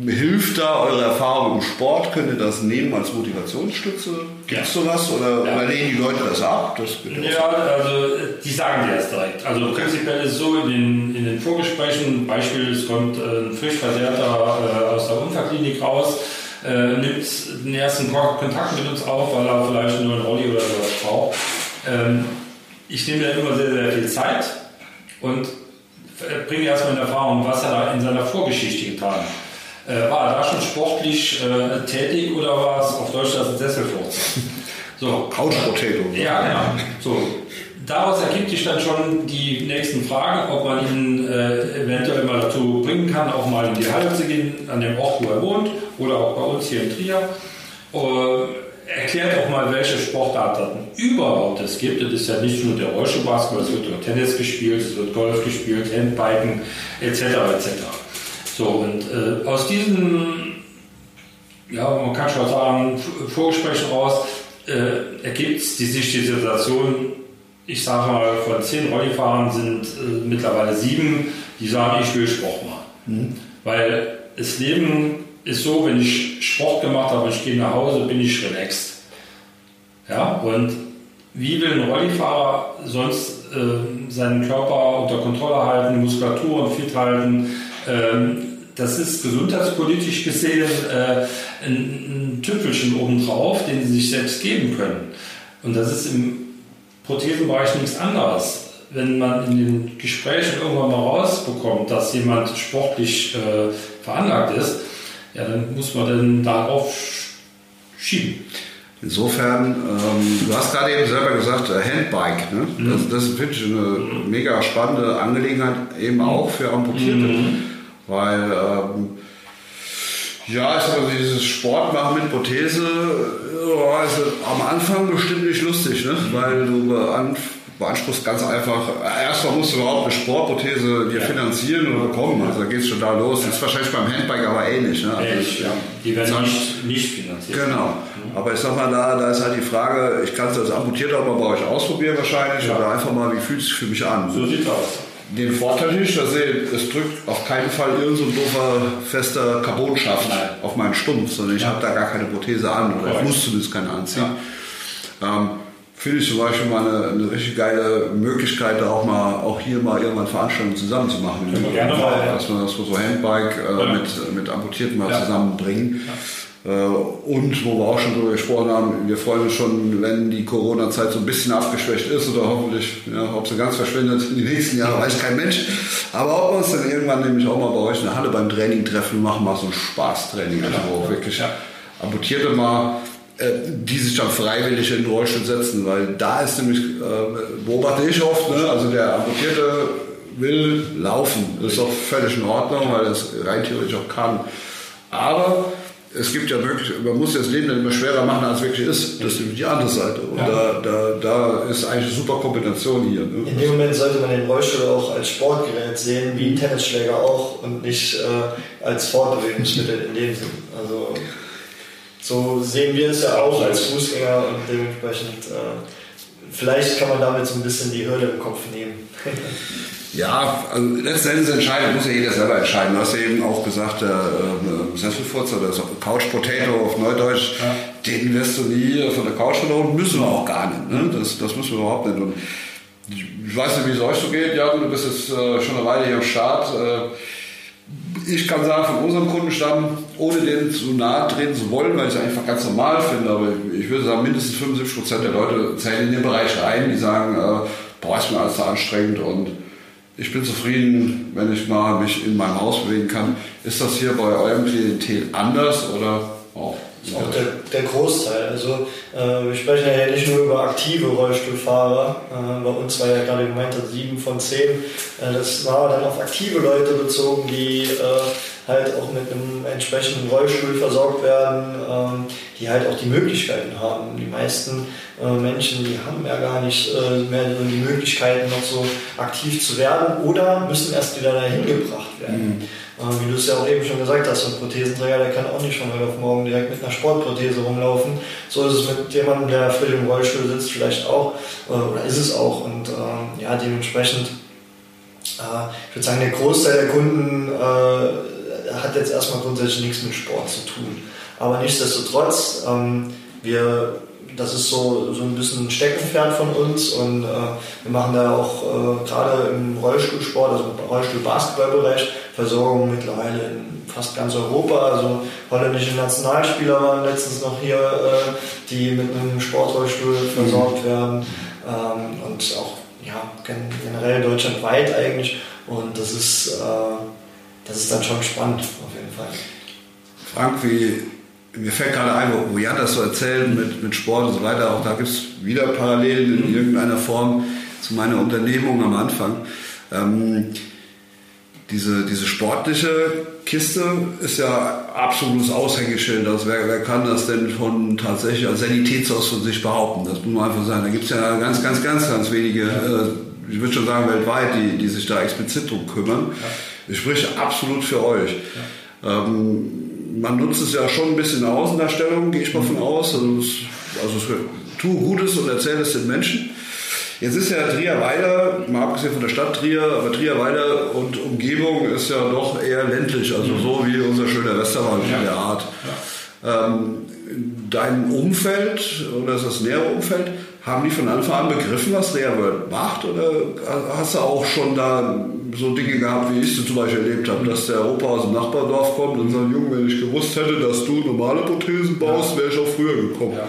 hilft da eure Erfahrung im Sport? Könnt ihr das nehmen als Motivationsstütze? Gibt es Ja. sowas? Oder, Ja. oder lehnen die Leute das ab? Das ja also die sagen dir das direkt. Also prinzipiell ist es so in den, in den Vorgesprächen, Beispiel, es kommt äh, ein frisch versehrter äh, aus der Unfallklinik raus, äh, nimmt den ersten Kon- Kontakt mit uns auf, weil er vielleicht nur einen Rolli oder sowas braucht. Ähm, ich nehme da immer sehr, sehr viel Zeit und bringe erstmal in Erfahrung, was er da in seiner Vorgeschichte getan hat. Äh, war er da schon sportlich äh, tätig oder war es auf Deutsch das ein Sesselfurz? So, Couch Potato. ja, genau. So. Daraus ergibt sich dann schon die nächsten Fragen, ob man ihn äh, eventuell mal dazu bringen kann, auch mal in die Halle zu gehen, an dem Ort, wo er wohnt, oder auch bei uns hier in Trier. Äh, erklärt auch mal, welche Sportarten überhaupt es gibt. Es ist ja nicht nur der Rollstuhlbasketball, es wird auch Tennis gespielt, es wird Golf gespielt, Handbiken, etc. etc. So, und äh, aus diesen ja, man kann schon sagen, Vorgesprächen raus, äh, ergibt sich die Situation, ich sage mal, von zehn Rollifahrern sind äh, mittlerweile sieben, die sagen, ich will Sport machen. Weil das Leben ist so, wenn ich Sport gemacht habe, ich gehe nach Hause, bin ich relaxed. Ja, und wie will ein Rollifahrer sonst äh, seinen Körper unter Kontrolle halten, Muskulatur und fit halten? Ähm, das ist gesundheitspolitisch gesehen äh, ein, ein Tüpfelchen obendrauf, den sie sich selbst geben können. Und das ist im Prothesenbereich nichts anderes. Wenn man in den Gesprächen irgendwann mal rausbekommt, dass jemand sportlich äh, veranlagt ist, ja, dann muss man dann darauf schieben. Insofern, ähm, du hast gerade eben selber gesagt, äh, Handbike. Ne? Das, das ist wirklich eine mega spannende Angelegenheit, eben auch für Amputierte. Weil, ähm, ja, ich sag mal, dieses Sport machen mit Prothese ja, ist am Anfang bestimmt nicht lustig, ne? weil du beanf- beanspruchst ganz einfach, erstmal musst du überhaupt eine Sportprothese dir finanzieren oder bekommen. Also da geht es schon da los. Das ist wahrscheinlich beim Handbike aber ähnlich. Ne? Also Ehrlich, ja. Die werden Sonst- nicht, nicht finanziert. Genau. Aber ich sag mal, da, da ist halt die Frage, ich kann es als Amputierter mal bei euch ausprobieren wahrscheinlich Ja. oder einfach mal, wie fühlt es sich für mich an. So sieht's aus. Den Vorteil nicht, dass ich, es drückt auf keinen Fall irgendein so doofer, fester Carbonschaft auf meinen Stumpf, sondern ich Ja. habe da gar keine Prothese an oder ich muss zumindest keine anziehen. Ähm, Finde ich zum Beispiel mal eine, eine richtig geile Möglichkeit, da auch mal auch hier mal irgendwann Veranstaltungen zusammen zu machen. Können wir gerne mal, ja. Dass wir das so Handbike äh, Ja. mit, mit Amputierten mal Ja. zusammenbringen. Äh, Und wo wir auch schon drüber gesprochen haben, wir freuen uns schon, wenn die Corona-Zeit so ein bisschen abgeschwächt ist oder hoffentlich, ja, ob sie ganz verschwindet in die nächsten Jahre, weiß kein Mensch. Aber ob wir uns dann irgendwann nämlich auch mal bei euch in der Halle beim Training treffen, machen mal so ein Spaßtraining, also wo auch wirklich. Amputierte mal, die sich dann freiwillig in den Rollstuhl setzen, weil da ist nämlich, äh, beobachte ich oft, ne, also der Amputierte will laufen. Das ist auch völlig in Ordnung, weil es rein theoretisch auch kann. Aber es gibt ja wirklich, man muss das Leben dann immer schwerer machen, als es wirklich ist. Das ist die andere Seite. Und ja. da, da, da ist eigentlich eine super Kombination hier. Ne? In dem Moment sollte man den Rollstuhl auch als Sportgerät sehen, wie ein Tennisschläger auch, und nicht äh, als Fortbewegungsmittel in dem Sinn. Also so sehen wir es ja auch als Fußgänger und dementsprechend äh, vielleicht kann man damit so ein bisschen die Hürde im Kopf nehmen. Ja, also letzten Endes entscheidet, muss ja jeder selber entscheiden. Du hast ja eben auch gesagt, der äh, Sesselfurzer oder so Couch Potato auf Neudeutsch, ja. den wirst du nie von der Couch verloren, müssen wir auch gar nicht. Ne? Das, das müssen wir überhaupt nicht. Und ich weiß nicht, wie es euch so geht, Jan, du bist jetzt äh, schon eine Weile hier am Start. Äh, ich kann sagen, von unserem Kundenstamm, ohne den zu nahe treten zu wollen, weil ich es einfach ganz normal finde, aber ich würde sagen, mindestens 75 Prozent der Leute zählen in den Bereich rein, die sagen, äh, boah, ist mir alles so anstrengend und ich bin zufrieden, wenn ich mal mich in meinem Haus bewegen kann. Ist das hier bei eurem Klientel anders oder auch? Auch der, der Großteil. Also äh, wir sprechen ja nicht nur über aktive Rollstuhlfahrer. Äh, bei uns war ja gerade gemeint, sieben von zehn. Äh, das war dann auf aktive Leute bezogen, die äh, halt auch mit einem entsprechenden Rollstuhl versorgt werden, ähm, die halt auch die Möglichkeiten haben. Die meisten äh, Menschen, die haben ja gar nicht äh, mehr die Möglichkeiten, noch so aktiv zu werden oder müssen erst wieder dahin gebracht werden. Mhm. Äh, wie du es ja auch eben schon gesagt hast, ein Prothesenträger, der kann auch nicht von heute auf morgen direkt mit einer Sportprothese rumlaufen. So ist es mit jemandem, der frisch im Rollstuhl sitzt, vielleicht auch, oder ist es auch. Und ähm, ja, dementsprechend, ich würde sagen, der Großteil der Kunden hat jetzt erstmal grundsätzlich nichts mit Sport zu tun. Aber nichtsdestotrotz, ähm, wir, das ist so, so ein bisschen ein Steckenpferd von uns und äh, wir machen da auch äh, gerade im Rollstuhlsport, also im Rollstuhl-Basketballbereich, Versorgung mittlerweile in fast ganz Europa. Also holländische Nationalspieler waren letztens noch hier, äh, die mit einem Sportrollstuhl versorgt werden ähm, und auch ja, generell deutschlandweit eigentlich. Und das ist äh, das ist dann schon spannend, auf jeden Fall. Frank, wie, mir fällt gerade ein, wo Jan das so erzählt mit, mit Sport und so weiter, auch da gibt es wieder Parallelen in irgendeiner Form zu meiner Unternehmung am Anfang. Ähm, diese, diese sportliche Kiste ist ja absolutes Aushängeschild. Also wer, wer kann das denn von tatsächlich als Sanitätshaus von sich behaupten? Das muss man einfach sagen. Da gibt es ja ganz, ganz, ganz, ganz wenige, äh, ich würde schon sagen weltweit, die, die sich da explizit drum kümmern. Ja. Ich spreche absolut für euch. Ja. Ähm, man nutzt es ja schon ein bisschen in der Außendarstellung, gehe ich mal von aus. Also, es, also tu Gutes und erzähle es den Menschen. Jetzt ist ja Trierweiler, mal abgesehen von der Stadt Trier, aber Trierweiler und Umgebung ist ja doch eher ländlich, also so wie unser schöner Westerwald ja. in der Art. Ja. Ähm, dein Umfeld oder ist das nähere Umfeld, haben die von Anfang an begriffen, was World macht? Oder hast du auch schon da so Dinge gehabt, wie ich sie zum Beispiel erlebt habe, dass der Opa aus dem Nachbardorf kommt und sagt, Junge, wenn ich gewusst hätte, dass du normale Prothesen baust, wäre ich auch früher gekommen. Ja.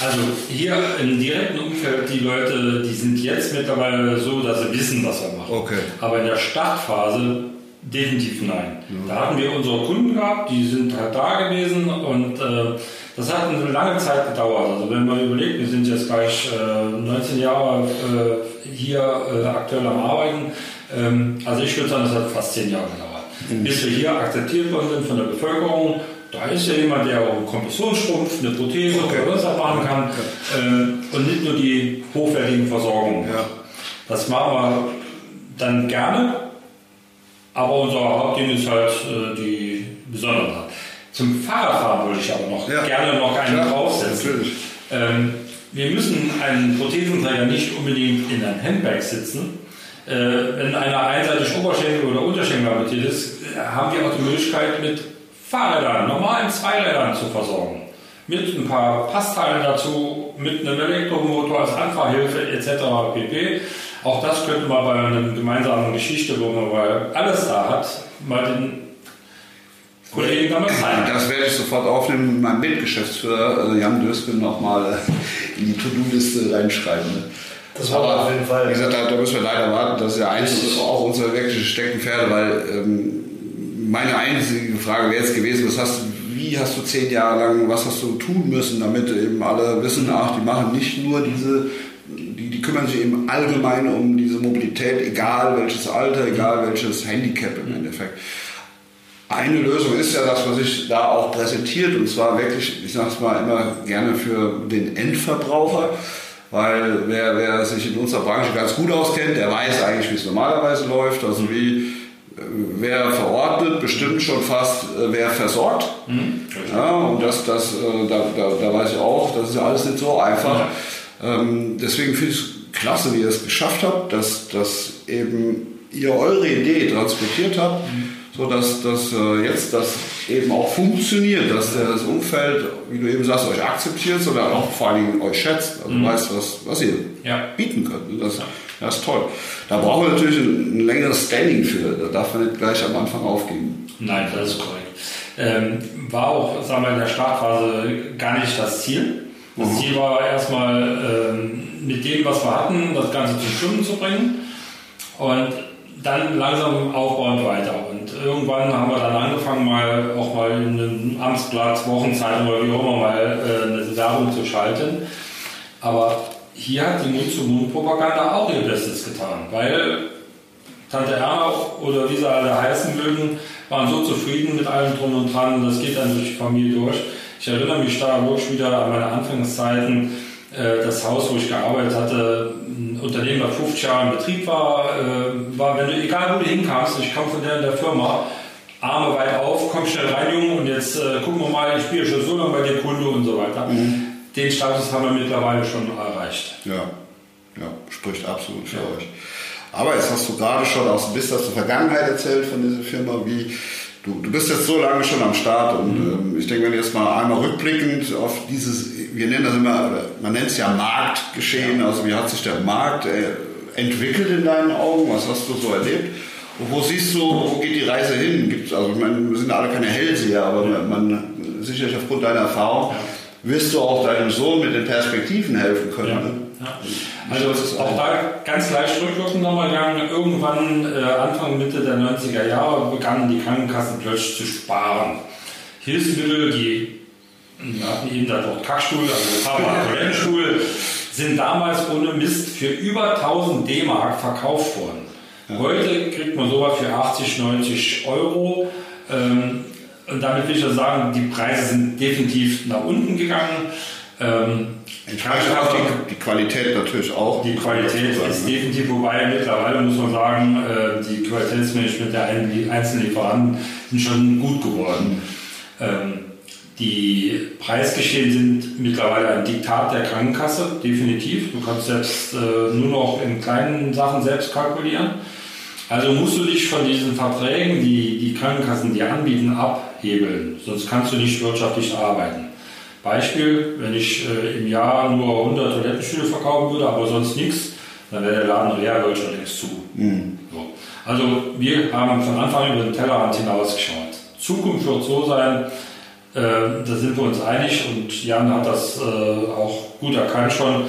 Also hier im direkten Umfeld, die Leute, die sind jetzt mittlerweile so, dass sie wissen, was wir machen. Okay. Aber in der Startphase definitiv nein. Ja. Da hatten wir unsere Kunden gehabt, die sind halt da gewesen und äh, das hat eine lange Zeit gedauert. Also wenn man überlegt, wir sind jetzt gleich äh, 19 Jahre äh, hier äh, aktuell am Arbeiten. Ähm, also ich würde sagen, das hat fast 10 Jahre gedauert. Mhm. Bis wir hier akzeptiert worden sind von der Bevölkerung. Da ist ja jemand, der auch einen Kompressionsstrumpf, eine Prothese okay. oder was machen kann. Äh, und nicht nur die hochwertigen Versorgungen. Ja. Das machen wir dann gerne. Aber unser Hauptding ist halt äh, die Besonderheit. Zum Fahrradfahren würde ich aber noch ja. gerne noch einen ja, draufsetzen. Ähm, wir müssen einen Prothesenträger nicht unbedingt in einem Handbag sitzen. Äh, wenn einer einseitig Oberschenkel oder Unterschenkel amputiert ist, haben wir auch die Möglichkeit, mit Fahrrädern, normalen Zweirädern zu versorgen. Mit ein paar Passteilen dazu, mit einem Elektromotor als Anfahrhilfe etc. pp. Auch das könnte man bei einer gemeinsamen Geschichte, wo man mal alles da hat, mal den Kollegen damals sein. Das werde ich sofort aufnehmen mit meinem Mitgeschäftsführer, also Jan Dösken, nochmal in die To-Do-Liste reinschreiben. Ne? Das war Aber, auf jeden Fall. Wie gesagt, da, da, müssen wir leider warten. Das ist ja eins auch unsere wirkliche Steckenpferde, weil ähm, meine einzige Frage wäre jetzt gewesen, was hast wie hast du zehn Jahre lang, was hast du tun müssen, damit eben alle wissen, ach, die machen nicht nur diese, die, die kümmern sich eben allgemein um diese Mobilität, egal welches Alter, egal welches Handicap im Endeffekt. Eine Lösung ist ja das, was sich da auch präsentiert, und zwar wirklich, ich sage es mal immer gerne für den Endverbraucher, weil wer, wer sich in unserer Branche ganz gut auskennt, der weiß eigentlich, wie es normalerweise läuft, also wie äh, wer verordnet, bestimmt schon fast, äh, wer versorgt. Mhm. Ja, und das, das, äh, da, da, da weiß ich auch, das ist ja alles nicht so einfach. Ja. Ähm, deswegen finde ich es klasse, wie ihr es geschafft habt, dass, dass eben ihr eure Idee transportiert habt. Mhm so dass, dass äh, jetzt das eben auch funktioniert, dass das Umfeld, wie du eben sagst, euch akzeptiert, sondern auch vor allen Dingen euch schätzt, also mhm. weiß, was, was ihr ja. bieten könnt. Das, das ist toll. Da brauchen wir natürlich ein, ein längeres Standing für, da darf man nicht gleich am Anfang aufgeben. Nein, das ist korrekt. Ähm, war auch, sagen wir, in der Startphase gar nicht das Ziel. Das mhm. Ziel war erstmal ähm, mit dem, was wir hatten, das Ganze zum Schwimmen zu bringen. Und dann langsam aufbauend weiter. Und irgendwann haben wir dann angefangen, mal auch mal in einem Amtsblatt, Wochenzeitung oder wie auch immer mal äh, eine Werbung zu schalten. Aber hier hat die Mund-zu-Mund-Propaganda auch ihr Bestes getan, weil Tante Erna oder wie sie alle heißen mögen, waren so zufrieden mit allem drum und dran und das geht dann durch die Familie durch. Ich erinnere mich wirklich wieder an meine Anfangszeiten, äh, das Haus, wo ich gearbeitet hatte, ein Unternehmen, das 50 Jahre in Betrieb war, äh, war, wenn du, egal wo du hinkamst, ich komme von der der Firma, Arme weit auf, komm schnell rein, Junge, und jetzt äh, gucken wir mal, ich spiele schon so lange bei dir Kunde und so weiter. Mhm. Den Status haben wir mittlerweile schon erreicht. Ja, ja spricht absolut für ja. euch. Aber jetzt hast du gerade schon aus, bist aus der Vergangenheit erzählt von dieser Firma, wie du, du bist jetzt so lange schon am Start und mhm. ähm, ich denke, wenn du jetzt mal einmal rückblickend auf dieses, wir nennen das immer, man nennt es ja Marktgeschehen, also wie hat sich der Markt äh, entwickelt in deinen Augen, was hast du so erlebt? Und wo siehst du, wo geht die Reise hin? Gibt's, also ich meine, wir sind alle keine Hellseher, aber man, man sicherlich aufgrund deiner Erfahrung wirst du auch deinem Sohn mit den Perspektiven helfen können. Ja. Ne? Ja. Also auch da ganz leicht rückwirkend nochmal gegangen. Irgendwann äh, Anfang, Mitte der 90er Jahre begannen die Krankenkassen plötzlich zu sparen. Hilfsmittel, die wir hatten eben da doch Kackstuhl, also Toilettenstuhl, sind damals ohne Mist für über 1000 D-Mark verkauft worden. Ja. Heute kriegt man sowas für 80, 90 Euro. Ähm, und damit will ich ja sagen, die Preise sind definitiv nach unten gegangen. Ähm, Entsprechend auch die, die, Qualität natürlich auch. Die Qualität ist ne? definitiv, wobei mittlerweile muss man sagen, äh, die Qualitätsmanagement der einzelnen Lieferanten sind schon gut geworden. Ähm, die Preisgeschehen sind mittlerweile ein Diktat der Krankenkasse, definitiv. Du kannst jetzt äh, nur noch in kleinen Sachen selbst kalkulieren. Also musst du dich von diesen Verträgen, die die Krankenkassen dir anbieten, abhebeln. Sonst kannst du nicht wirtschaftlich arbeiten. Beispiel, wenn ich äh, im Jahr nur 100 Toilettenstühle verkaufen würde, aber sonst nichts, dann wäre der Laden leer, würde schon längst zu. Mhm. So. Also wir haben von Anfang über den Tellerrand hinausgeschaut. Zukunft wird so sein, äh, da sind wir uns einig und Jan hat das äh, auch gut erkannt schon.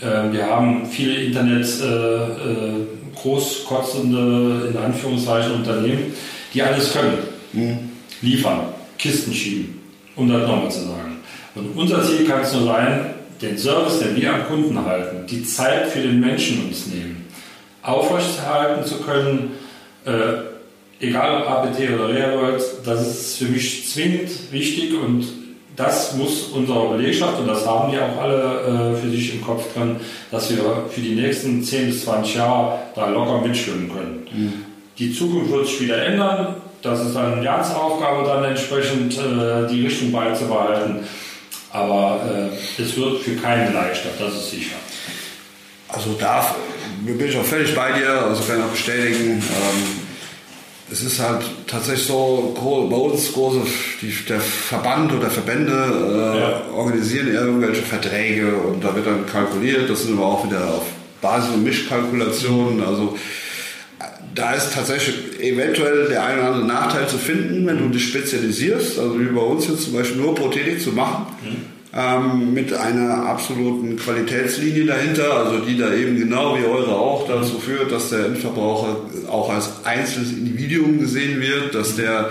Äh, wir haben viele Internet äh, äh, großkotzende, in Anführungszeichen, Unternehmen, die alles können. Mhm. Liefern, Kisten schieben, um das nochmal zu sagen. Und unser Ziel kann es nur sein, den Service, den wir am Kunden halten, die Zeit für den Menschen uns nehmen, aufrechterhalten zu können, äh, egal ob APT oder Rearworld, das ist für mich zwingend wichtig und das muss unsere Belegschaft, und das haben die auch alle äh, für sich im Kopf drin, dass wir für die nächsten 10 bis 20 Jahre da locker mitschwimmen können. Mhm. Die Zukunft wird sich wieder ändern. Das ist dann Jans Aufgabe, dann entsprechend äh, die Richtung beizubehalten. Aber äh, es wird für keinen leichter, das ist sicher. Also da bin ich auch völlig bei dir, also kann ich auch bestätigen. Ähm, es ist halt tatsächlich so, bei uns große, die, der Verband oder Verbände äh, ja. organisieren irgendwelche Verträge und da wird dann kalkuliert, das sind aber auch wieder auf Basis- und Mischkalkulationen, also da ist tatsächlich eventuell der eine oder andere Nachteil zu finden, wenn du dich spezialisierst, also wie bei uns jetzt zum Beispiel nur Prothetik zu machen, mhm. ähm, mit einer absoluten Qualitätslinie dahinter, also die da eben genau wie eure auch dazu führt, dass der Endverbraucher auch als einzelnes Individuum gesehen wird, dass der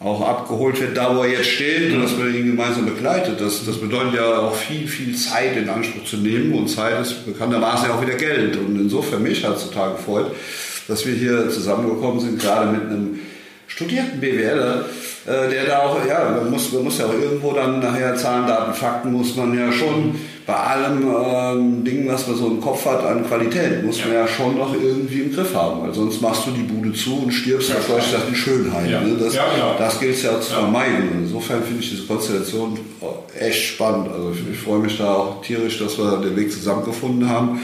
auch abgeholt wird, da wo er jetzt steht und dass man ihn gemeinsam begleitet. Das, das bedeutet ja auch viel, viel Zeit in Anspruch zu nehmen und Zeit ist bekanntermaßen ja auch wieder Geld. Und insofern mich heutzutage freut, dass wir hier zusammengekommen sind, gerade mit einem studierten BWLer, äh, der da auch, ja, man muss, man muss ja auch irgendwo dann nachher Zahlen, Daten, Fakten muss man ja schon bei allem ähm, Ding, was man so im Kopf hat an Qualität, muss man ja schon noch irgendwie im Griff haben, weil sonst machst du die Bude zu und stirbst ja, auf Deutsch gesagt in Schönheit. Ja. Ne? Das, Ja, ja. das gilt es ja zu vermeiden. Insofern finde ich diese Konstellation echt spannend. Also ich, ich freue mich da auch tierisch, dass wir den Weg zusammengefunden haben.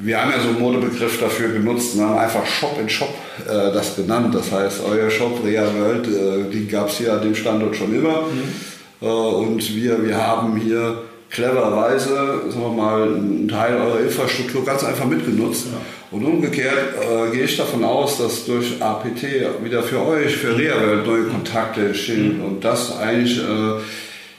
Wir haben ja so einen Modebegriff dafür genutzt und haben einfach Shop in Shop äh, das genannt. Das heißt, euer Shop Rea World, äh, die gab es hier an dem Standort schon immer. Äh, und wir, wir haben hier clevererweise, sagen wir mal, einen Teil eurer Infrastruktur ganz einfach mitgenutzt. Und umgekehrt äh, gehe ich davon aus, dass durch APT wieder für euch, für Rea World neue Kontakte entstehen. Und das eigentlich, äh,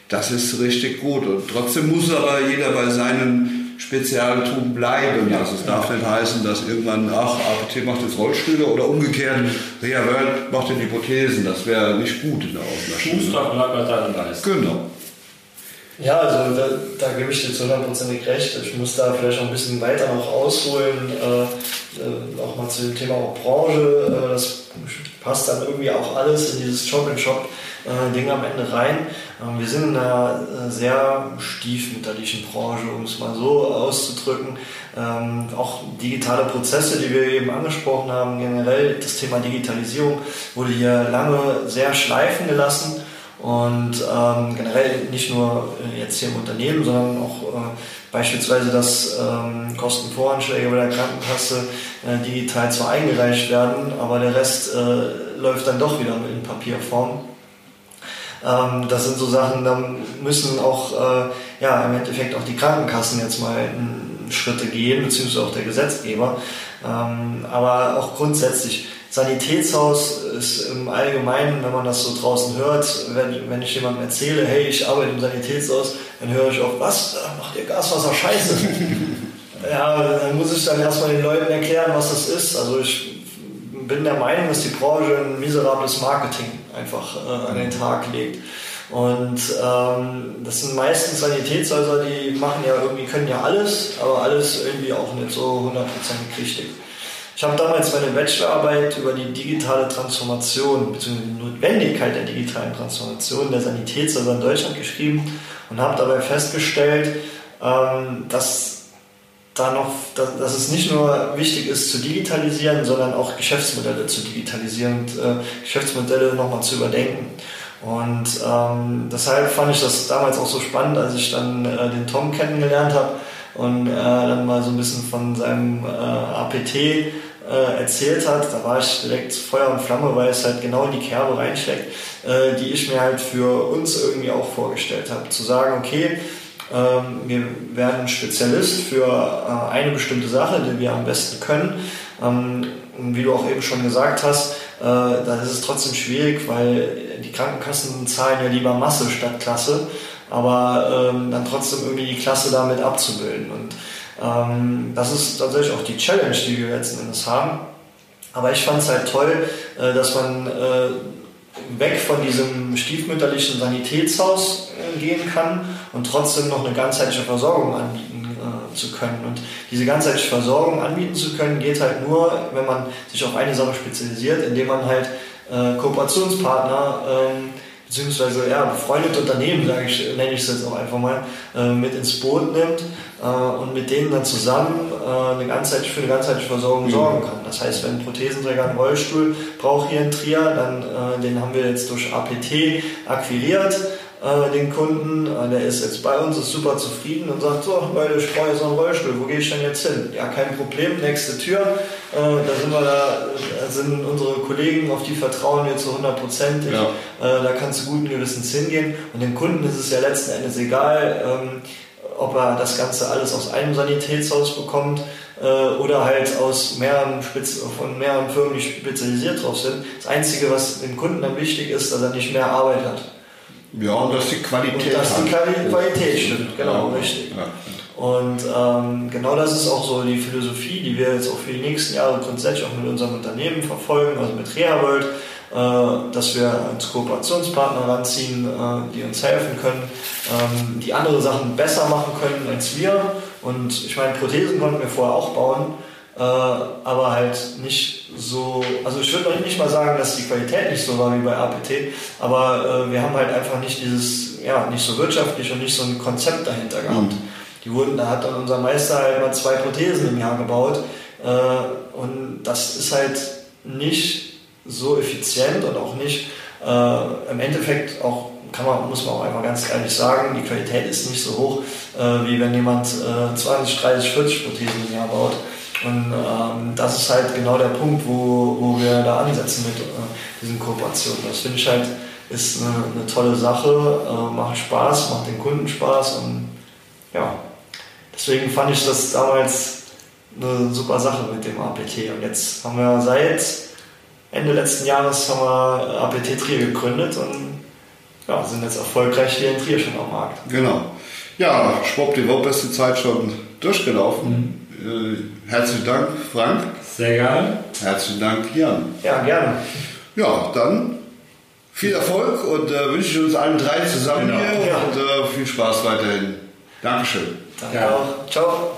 das ist richtig gut. Und trotzdem muss aber jeder bei seinem Spezialtum bleiben. Also es darf nicht heißen, dass irgendwann, ach, APT macht jetzt Rollstühle oder umgekehrt, Rea World macht den Hypothesen. Das wäre nicht gut in der Auslassung. Schuster bleibt bei deinem Geist. Genau. Ja, also da, da gebe ich dir zu hundertprozentig recht. Ich muss da vielleicht noch ein bisschen weiter noch ausholen, äh, äh, auch mal zu dem Thema auch Branche. Äh, das passt dann irgendwie auch alles in dieses Shop-in-Shop-Ding am Ende rein. Ähm, wir sind in einer äh, sehr stiefmütterlichen Branche, um es mal so auszudrücken. Ähm, auch digitale Prozesse, die wir eben angesprochen haben, generell das Thema Digitalisierung wurde hier lange sehr schleifen gelassen. Und ähm, generell nicht nur äh, jetzt hier im Unternehmen, sondern auch äh, beispielsweise, dass ähm, Kostenvoranschläge bei der Krankenkasse äh, digital zwar eingereicht werden, aber der Rest äh, läuft dann doch wieder in Papierform. Ähm, das sind so Sachen, da müssen auch äh, ja, im Endeffekt auch die Krankenkassen jetzt mal in Schritte gehen, beziehungsweise auch der Gesetzgeber. Ähm, aber auch grundsätzlich, Sanitätshaus ist im Allgemeinen, wenn man das so draußen hört, wenn, wenn ich jemandem erzähle, hey, ich arbeite im Sanitätshaus, dann höre ich oft, was, macht ihr Gaswasser scheiße? ja, dann muss ich dann erstmal den Leuten erklären, was das ist. Also ich bin der Meinung, dass die Branche ein miserables Marketing einfach äh, an den Tag legt. Und ähm, das sind meistens Sanitätshäuser, die machen ja irgendwie, können ja alles, aber alles irgendwie auch nicht so hundertprozentig richtig. Ich habe damals meine Bachelorarbeit über die digitale Transformation bzw. die Notwendigkeit der digitalen Transformation der Sanitätshäuser in Deutschland geschrieben und habe dabei festgestellt, ähm, dass da noch, dass es nicht nur wichtig ist zu digitalisieren, sondern auch Geschäftsmodelle zu digitalisieren und äh, Geschäftsmodelle nochmal zu überdenken. Und ähm, deshalb fand ich das damals auch so spannend, als ich dann äh, den Tom kennengelernt habe und äh, dann mal so ein bisschen von seinem äh, APT äh, erzählt hat. Da war ich direkt Feuer und Flamme, weil es halt genau in die Kerbe reinschlägt, äh, die ich mir halt für uns irgendwie auch vorgestellt habe. Zu sagen, okay, ähm, wir werden Spezialist für äh, eine bestimmte Sache, die wir am besten können. Ähm, und wie du auch eben schon gesagt hast, äh, da ist es trotzdem schwierig, weil die Krankenkassen zahlen ja lieber Masse statt Klasse, aber ähm, dann trotzdem irgendwie die Klasse damit abzubilden. Und ähm, das ist tatsächlich auch die Challenge, die wir letzten Endes haben. Aber ich fand es halt toll, äh, dass man äh, weg von diesem stiefmütterlichen Sanitätshaus äh, gehen kann und trotzdem noch eine ganzheitliche Versorgung anbieten äh, zu können. Und diese ganzheitliche Versorgung anbieten zu können, geht halt nur, wenn man sich auf eine Sache spezialisiert, indem man halt äh, Kooperationspartner ähm, beziehungsweise ja, befreundete Unternehmen, sage ich, nenne ich es jetzt auch einfach mal, äh, mit ins Boot nimmt und mit denen dann zusammen äh, eine ganzheitliche, für eine ganzheitliche Versorgung Mhm. sorgen kann. Das heißt, wenn ein Prothesenträger einen Rollstuhl braucht hier in Trier, dann äh, den haben wir jetzt durch APT akquiriert, äh, den Kunden. Äh, der ist jetzt bei uns, ist super zufrieden und sagt, so Leute, ich brauche jetzt noch einen Rollstuhl, wo gehe ich denn jetzt hin? Ja, kein Problem, nächste Tür. Äh, da sind wir da, da sind unsere Kollegen, auf die vertrauen wir zu 100 Prozent. Ja. Äh, da kannst du guten Gewissens hingehen. Und dem Kunden ist es ja letzten Endes egal, ähm, ob er das Ganze alles aus einem Sanitätshaus bekommt äh, oder halt aus mehreren Spitz von mehreren Firmen, die spezialisiert drauf sind. Das Einzige, was dem Kunden dann wichtig ist, dass er nicht mehr Arbeit hat. Ja, und dass die Qualität. Und dass die hat. Quali- Qualität stimmt, genau, Ja. richtig. Ja. Und ähm, genau das ist auch so die Philosophie, die wir jetzt auch für die nächsten Jahre grundsätzlich auch mit unserem Unternehmen verfolgen, also mit RehaWorld, äh, dass wir als Kooperationspartner ranziehen, äh, die uns helfen können, ähm, die andere Sachen besser machen können als wir. Und ich meine, Prothesen konnten wir vorher auch bauen. äh, aber halt nicht so, also ich würde noch nicht mal sagen, dass die Qualität nicht so war wie bei APT, aber äh, wir haben halt einfach nicht dieses, ja, nicht so wirtschaftlich und nicht so ein Konzept dahinter gehabt. Mhm. Die wurden, da hat dann unser Meister halt mal zwei Prothesen im Jahr gebaut äh, und das ist halt nicht so effizient und auch nicht äh, im Endeffekt auch kann man, muss man auch einfach ganz ehrlich sagen, die Qualität ist nicht so hoch, äh, wie wenn jemand äh, 20, 30, 40 Prothesen im Jahr baut. Und ähm, das ist halt genau der Punkt, wo, wo wir da ansetzen mit äh, diesen Kooperationen. Das finde ich halt ist eine, eine tolle Sache, äh, macht Spaß, macht den Kunden Spaß und ja, deswegen fand ich das damals eine super Sache mit dem APT. Und jetzt haben wir seit Ende letzten Jahres haben wir APT Trier gegründet und ja, sind jetzt erfolgreich hier in Trier schon am Markt. Genau. Ja, schwuppdiwupp ist die Zeit schon durchgelaufen. Mhm. Äh, herzlichen Dank, Frank. Sehr gerne. Herzlichen Dank, Jan. Ja, gerne. Ja, dann viel Erfolg und äh, wünsche ich uns allen drei zusammen genau. hier ja. und äh, viel Spaß weiterhin. Dankeschön. Danke ja. auch. Ciao.